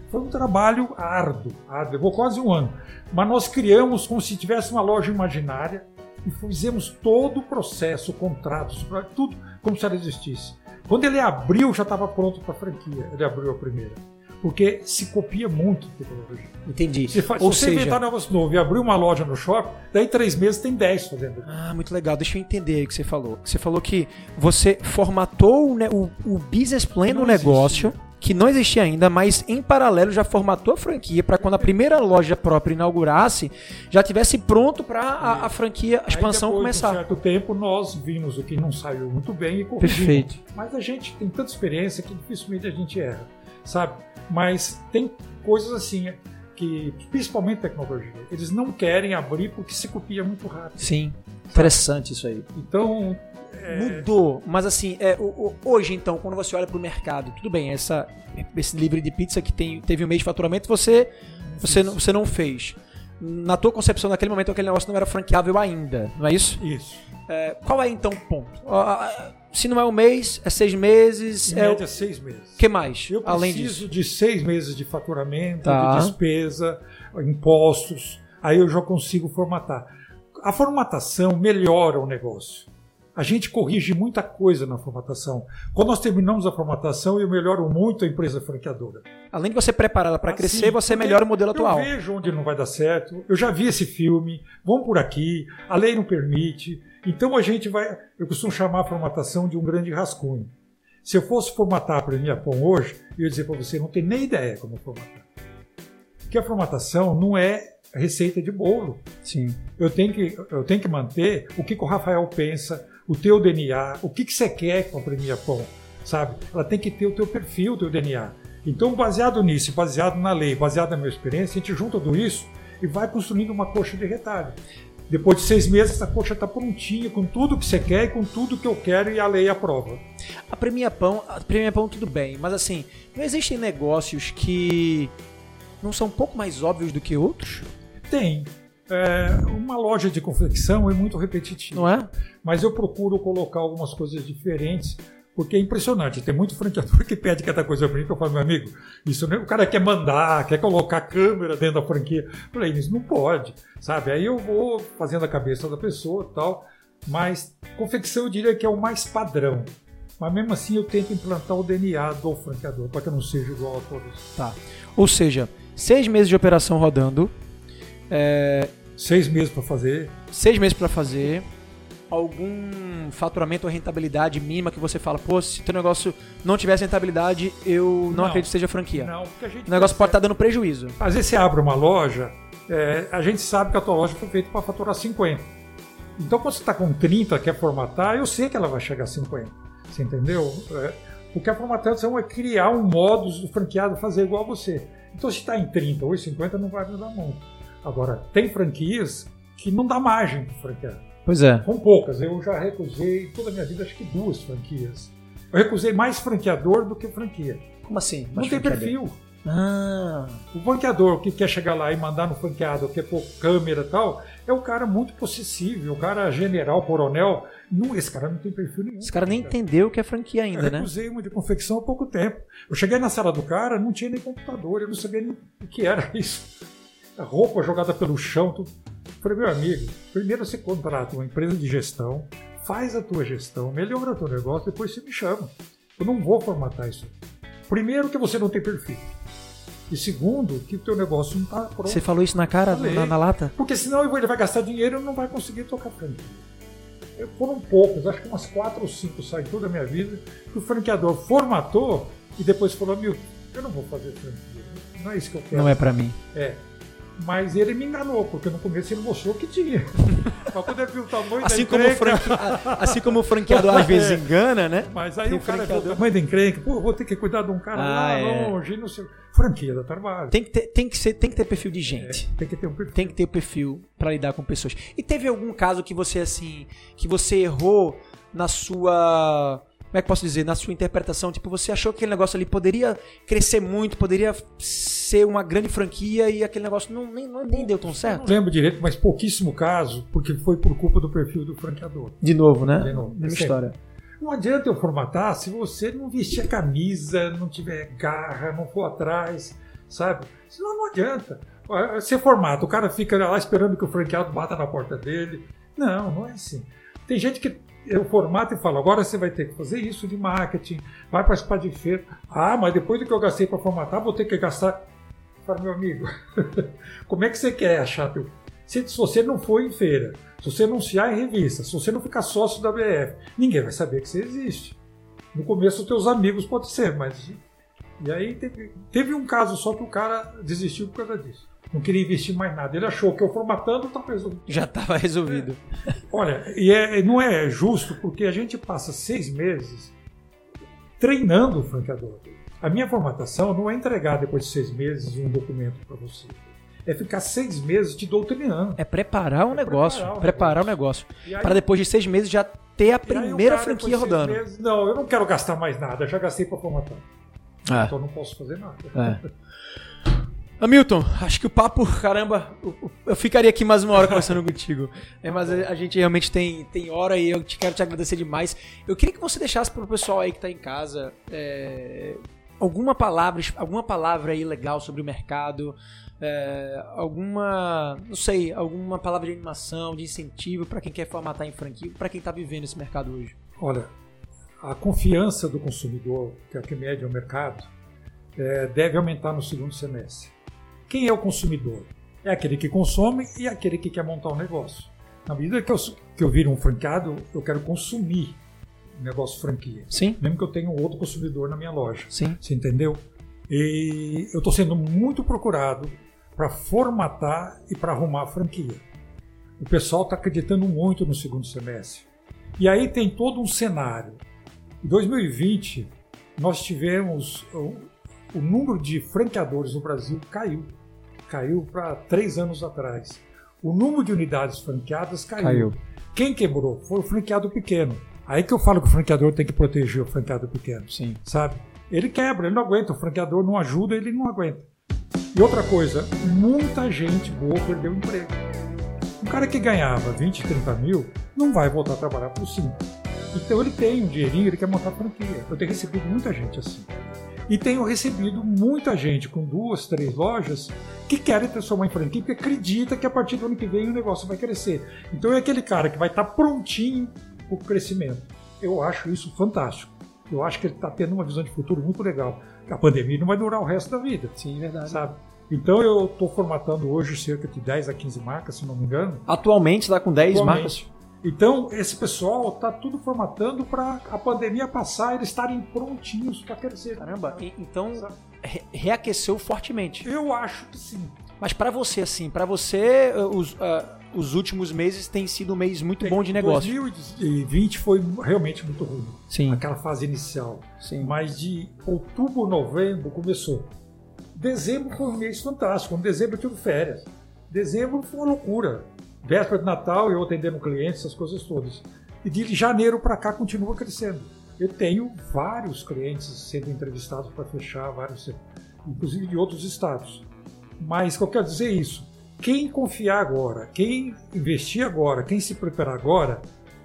S2: Foi um trabalho árduo, árduo, levou quase um ano. Mas nós criamos como se tivesse uma loja imaginária e fizemos todo o processo, contratos, tudo como se ela existisse. Quando ele abriu, já estava pronto para a franquia. Ele abriu a primeira porque se copia muito tecnologia.
S1: Entendi.
S2: Se, faz, Ou se você seja... inventar um negócio novo e abrir uma loja no shopping, daí três meses tem dez fazendo.
S1: Ah, muito legal. Deixa eu entender aí o que você falou. Você falou que você formatou o, o, o business plan do negócio. Existe que não existia ainda, mas em paralelo já formatou a franquia para quando a primeira loja própria inaugurasse, já tivesse pronto para a, a, franquia, a expansão
S2: Aí depois,
S1: começar.
S2: Por certo tempo nós vimos o que não saiu muito bem e corrigimos.
S1: Perfeito.
S2: Mas a gente tem tanta experiência que dificilmente a gente erra, sabe? Mas tem coisas assim que, principalmente tecnologia, eles não querem abrir porque se copia muito rápido.
S1: Sim, interessante isso aí.
S2: Então
S1: é... mudou, mas assim, é, hoje então, quando você olha para o mercado, tudo bem, essa, esse livre de pizza que tem, teve um mês de faturamento, você, você, não, você não fez. Na tua concepção, naquele momento, aquele negócio não era franqueável ainda, não é isso?
S2: Isso.
S1: É, qual é então o ponto? Se não é um mês, é seis meses.
S2: Em
S1: é
S2: média, seis meses.
S1: que mais?
S2: Eu
S1: além
S2: preciso
S1: disso?
S2: de seis meses de faturamento,
S1: tá.
S2: de despesa, impostos. Aí eu já consigo formatar. A formatação melhora o negócio. A gente corrige muita coisa na formatação. Quando nós terminamos a formatação, eu melhoro muito a empresa franqueadora.
S1: Além de você preparar ela para assim, crescer, você melhora o modelo atual.
S2: Eu vejo onde não vai dar certo. Eu já vi esse filme. Vamos por aqui. A lei não permite. Então a gente vai. Eu costumo chamar a formatação de um grande rascunho. Se eu fosse formatar a Premia Pão hoje, eu ia dizer para você: não tem nem ideia como formatar. Porque a formatação não é receita de bolo.
S1: Sim.
S2: Eu tenho que, eu tenho que manter o que, que o Rafael pensa, o teu DNA, o que, que você quer com a Premia Pão, sabe? Ela tem que ter o teu perfil, o teu DNA. Então, baseado nisso, baseado na lei, baseado na minha experiência, a gente junta tudo isso e vai construindo uma coxa de retalho. Depois de seis meses, essa coxa está prontinha, com tudo que você quer e com tudo que eu quero e a lei aprova.
S1: A Premia Pão, a Premia Pão tudo bem, mas assim, não existem negócios que não são um pouco mais óbvios do que outros?
S2: Tem. É, uma loja de confecção é muito repetitiva.
S1: Não é?
S2: Mas eu procuro colocar algumas coisas diferentes, porque é impressionante. Tem muito franqueador que pede cada coisa para mim, que eu falo, meu amigo, isso não, é, o cara quer mandar, quer colocar câmera dentro da franquia. Eu falei, isso não pode, sabe? Aí eu vou fazendo a cabeça da pessoa tal. Mas confecção eu diria que é o mais padrão. Mas mesmo assim eu tento implantar o DNA do franqueador, para que eu não seja igual a todos.
S1: Tá. Ou seja, seis meses de operação rodando, é,
S2: Seis meses para fazer.
S1: seis meses para fazer, algum faturamento ou rentabilidade mínima que você fala, pô, se teu negócio não tivesse rentabilidade, eu não,
S2: Não.
S1: acredito que seja franquia.
S2: Não, porque a gente
S1: O negócio pode estar dando prejuízo.
S2: Às vezes você abre uma loja, é, a gente sabe que a tua loja foi feita para faturar 50. Então quando você está com 30, quer formatar, eu sei que ela vai chegar a 50. Você entendeu? É, porque a formatação é criar um modus do franqueado fazer igual a você. Então se está em 30 ou em 50, não vai mudar muito. Agora, tem franquias que não dá margem para franquear.
S1: Pois é.
S2: São poucas. Eu já recusei toda a minha vida, acho que duas franquias. Eu recusei mais franqueador do que franquia.
S1: Como assim?
S2: Não tem perfil.
S1: Ah,
S2: O franqueador que quer chegar lá e mandar no franqueado, quer pôr câmera e tal, é um cara muito possessível, o cara general, coronel. Não, esse cara não tem perfil nenhum.
S1: esse cara nem entendeu o que é franquia
S2: Eu
S1: ainda, né?
S2: recusei uma de confecção há pouco tempo. Eu cheguei na sala do cara, não tinha nem computador, eu não sabia nem o que era isso. A roupa jogada pelo chão, tudo. Falei, meu amigo, primeiro você contrata uma empresa de gestão, faz a tua gestão, melhora o teu negócio, depois você me chama. Eu não vou formatar isso. Primeiro que você não tem perfil. E segundo, que o teu negócio não está pronto.
S1: Você falou isso na cara, na, na lata?
S2: Porque senão ele vai gastar dinheiro e não vai conseguir tocar franquia. Eu- Foram poucos, acho que umas quatro ou cinco saem toda a minha vida, que o franqueador formatou e depois falou, meu, eu não vou fazer franquia. Não é isso que eu quero.
S1: Não é pra mim.
S2: É. Mas ele me enganou, porque no começo ele mostrou que tinha. Mas quando ele viu o tamanho
S1: Assim
S2: da
S1: como, o franque... assim como o franqueador às vezes engana, né?
S2: Mas aí
S1: Tem
S2: o cara viu o
S1: franqueador.
S2: tamanho da encrenca, pô, vou ter que cuidar de um cara
S1: Ah,
S2: lá
S1: é.
S2: longe, não sei. Franquia dá trabalho.
S1: Tem que ter, tem que ser, tem que ter perfil de gente.
S2: Tem que ter um perfil.
S1: Tem que ter perfil pra lidar com pessoas. E teve algum caso que você assim, que você errou na sua, como é que eu posso dizer, na sua interpretação, tipo, você achou que aquele negócio ali poderia crescer muito, poderia ser uma grande franquia e aquele negócio não nem, não, nem deu tão
S2: Não
S1: certo?
S2: lembro direito, mas pouquíssimo caso, porque foi por culpa do perfil do franqueador.
S1: De novo, né?
S2: De novo.
S1: Mesma
S2: Sempre.
S1: história.
S2: Não adianta eu formatar se você não vestir a camisa, não tiver garra, não for atrás, sabe? Senão não adianta. Você formata, o cara fica lá esperando que o franqueado bata na porta dele. Não, não é assim. Tem gente que eu formato e falo, agora você vai ter que fazer isso de marketing, vai participar de feira. Ah, mas depois do que eu gastei para formatar, vou ter que gastar. Falo, meu amigo, como é que você quer achar teu. Se, se você não for em feira, se você anunciar em revista, se você não ficar sócio da BF, ninguém vai saber que você existe. No começo, os teus amigos pode ser, mas. E aí teve, teve um caso só que o cara desistiu por causa disso. Não queria investir mais nada. Ele achou que eu formatando tá resolvido.
S1: Já tava resolvido.
S2: Olha, e é, não é justo porque a gente passa seis meses treinando o franqueador. A minha formatação não é entregar depois de seis meses um documento para você. É ficar seis meses te doutrinando.
S1: É preparar um negócio,
S2: preparar o
S1: o negócio, para depois de seis meses já ter a
S2: o
S1: primeira
S2: cara,
S1: franquia rodando.
S2: meses, não, eu não quero gastar mais nada, já gastei para formatar.
S1: É.
S2: Então eu não posso fazer nada.
S1: É. Hamilton, acho que o papo, caramba, eu- ficaria aqui mais uma hora conversando contigo. É, mas a gente realmente tem, tem hora e eu te quero te agradecer demais. Eu queria que você deixasse pro pessoal aí que tá em casa é, alguma palavra, alguma palavra aí legal sobre o mercado, é, alguma, não sei, alguma palavra de animação, de incentivo para quem quer formatar em franquia, para quem tá vivendo esse mercado hoje.
S2: Olha, a confiança do consumidor, que é o que mede o mercado, é, deve aumentar no segundo semestre. Quem é o consumidor? É aquele que consome e aquele que quer montar um negócio. Na medida que eu, que eu viro um franqueado, eu quero consumir um negócio franquia.
S1: Sim,
S2: Mesmo que eu tenha um outro consumidor na minha loja.
S1: sim.
S2: Você entendeu? E eu estou sendo muito procurado para formatar e para arrumar a franquia. O pessoal está acreditando muito no segundo semestre. E aí tem todo um cenário. Em 2020, nós tivemos. O, o número de franqueadores no Brasil caiu. Caiu para três anos atrás. O número de unidades franqueadas caiu.
S1: Caiu.
S2: Quem quebrou? Foi o franqueado pequeno. Aí que eu falo que o franqueador tem que proteger o franqueado pequeno
S1: Sim.
S2: sabe? Ele quebra, ele não aguenta, o franqueador não ajuda, ele não aguenta. E outra coisa, muita gente boa perdeu o emprego. Um cara que ganhava 20, 30 mil não vai voltar a trabalhar por 5. Então ele tem um dinheirinho, ele quer montar franquia. Eu tenho recebido muita gente assim. E tenho recebido muita gente com duas, três lojas que querem transformar em franquia porque acredita que a partir do ano que vem o negócio vai crescer. Então é aquele cara que vai estar prontinho para o crescimento. Eu acho isso fantástico. Eu acho que ele está tendo uma visão de futuro muito legal. A pandemia não vai durar o resto da vida.
S1: Sim, verdade.
S2: Sabe? Então eu estou formatando hoje cerca de 10 a 15 marcas, se não me engano.
S1: Atualmente está com 10
S2: Atualmente.
S1: marcas.
S2: Então, esse pessoal está tudo formatando para a pandemia passar e eles estarem prontinhos para crescer.
S1: Caramba, e- então re- reaqueceu fortemente.
S2: Eu acho que sim.
S1: Mas pra você, assim, pra você, uh, os, uh, os últimos meses tem sido um mês muito bom de negócio.
S2: 2020 foi realmente muito ruim.
S1: Sim,
S2: Aquela fase inicial.
S1: sim.
S2: Mas de outubro, novembro começou. Dezembro foi um mês fantástico. Em dezembro eu tive férias. Dezembro foi uma loucura. Véspera de Natal, eu atendendo clientes, essas coisas todas. E de janeiro para cá continua crescendo. Eu tenho vários clientes sendo entrevistados para fechar, vários, inclusive de outros estados. Mas o que eu quero dizer é isso. Quem confiar agora, quem investir agora, quem se preparar agora,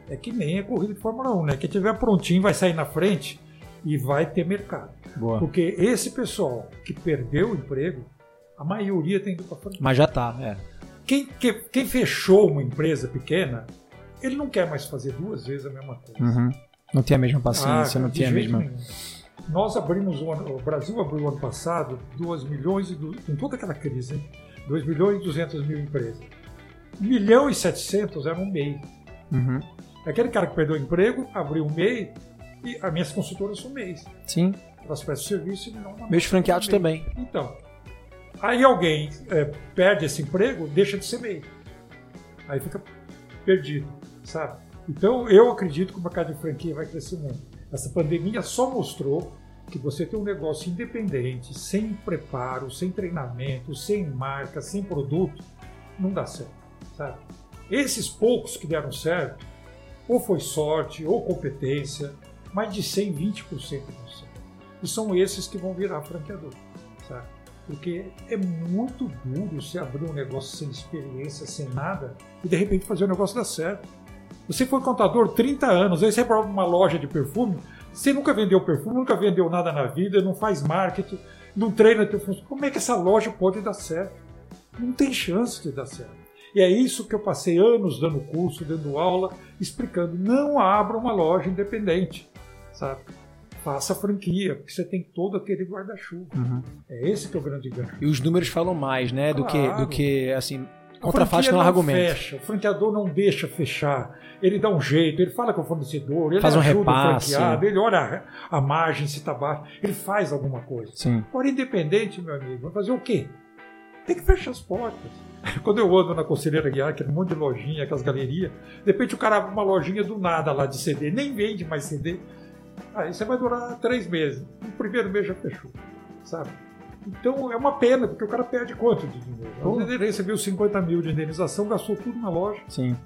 S2: é que nem a corrida de Fórmula 1, né? Quem tiver prontinho vai sair na frente e vai ter mercado.
S1: Boa.
S2: Porque esse pessoal que perdeu o emprego, a maioria tem ido para frente.
S1: Mas já tá, é.
S2: Quem, que- quem fechou uma empresa pequena, ele não quer mais fazer duas vezes a mesma coisa.
S1: Uhum. Não tem a mesma paciência,
S2: Ah,
S1: não tem a mesma.
S2: nenhum. Nós abrimos, o, ano, o Brasil abriu ano passado 2 milhões, e du- com toda aquela crise, hein? 2 milhões e 200 mil empresas. 1 milhão e 700 era um MEI.
S1: Uhum.
S2: Aquele cara que perdeu o emprego, abriu um MEI, e as minhas consultoras são MEIs.
S1: Sim.
S2: Elas prestam serviço e uma
S1: Meus franqueados também.
S2: Então, aí alguém é, perde esse emprego, deixa de ser MEI. Aí fica perdido, sabe? Então, eu acredito que o mercado de franquia vai crescer muito. Essa pandemia só mostrou que você tem um negócio independente, sem preparo, sem treinamento, sem marca, sem produto, não dá certo, sabe? Esses poucos que deram certo, ou foi sorte, ou competência, mais de 100, 20% não certo. E são esses que vão virar franqueador, sabe? Porque é muito duro você abrir um negócio sem experiência, sem nada, e de repente fazer o negócio dar certo. Você foi contador 30 anos, aí você para uma loja de perfume, você nunca vendeu perfume, nunca vendeu nada na vida, não faz marketing, não treina funcionário. Como é que essa loja pode dar certo? Não tem chance de dar certo. E é isso que eu passei anos dando curso, dando aula, explicando. Não abra uma loja independente, sabe? Faça franquia, porque você tem todo aquele guarda-chuva.
S1: Uhum.
S2: É esse que é o grande ganho.
S1: E os números falam mais, né? Do que,
S2: Claro.
S1: do que assim,
S2: A
S1: contra fatos
S2: franquia
S1: não
S2: não
S1: argumento.
S2: fecha, o franqueador não deixa fechar. Ele dá um jeito, ele fala com o fornecedor, ele
S1: Faz um
S2: ajuda
S1: repasse.
S2: o franqueado, ele olha a, a margem se está baixa, ele faz alguma coisa.
S1: Sim.
S2: Agora, independente, meu amigo, vai fazer o quê? Tem que fechar as portas. Quando eu ando na Conselheira Guiar, aquele monte de lojinha, aquelas galerias, de repente o cara abre uma lojinha do nada lá de CD, nem vende mais CD. Aí você vai durar três meses. No primeiro mês já fechou, sabe? Então é uma pena, porque o cara perde quanto de dinheiro? Vezes ele recebeu 50 mil de indenização, gastou tudo na loja.
S1: Sim.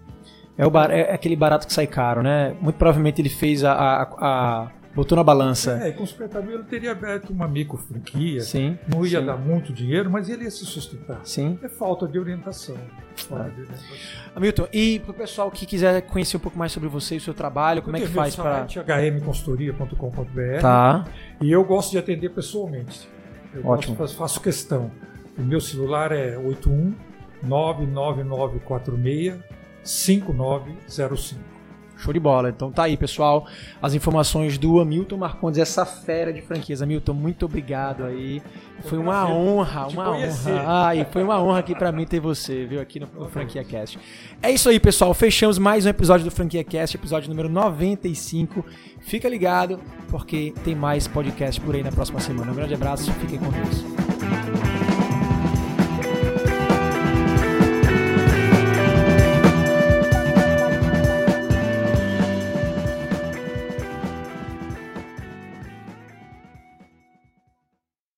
S1: É, o bar- é aquele barato que sai caro, né? Muito provavelmente ele fez a. a, a- botou na balança.
S2: É, com 50 mil ele teria aberto uma micro franquia,
S1: Sim.
S2: não ia
S1: sim,
S2: dar muito dinheiro, mas ele ia se sustentar.
S1: Sim.
S2: É falta de orientação. Falta de orientação.
S1: Hamilton, e pro pessoal que quiser conhecer um pouco mais sobre você e o seu trabalho, como é que
S2: Eu
S1: faz para.
S2: hmconsultoria.com.br
S1: Tá.
S2: e eu gosto de atender pessoalmente. Eu
S1: Ótimo.
S2: gosto, faço questão. O meu celular é 81 99946 5905.
S1: Show de bola. Então tá aí, pessoal. As informações do Hamilton Marcondes, essa fera de franquias. Hamilton, muito obrigado aí. Foi uma honra, uma honra. Ai, foi uma honra aqui pra mim ter você, viu, aqui no, no Franquia Cast. É isso aí, pessoal. Fechamos mais um episódio do Franquia Cast, episódio número 95. Fica ligado, porque tem mais podcast por aí na próxima semana. Um grande abraço, fiquem com Deus.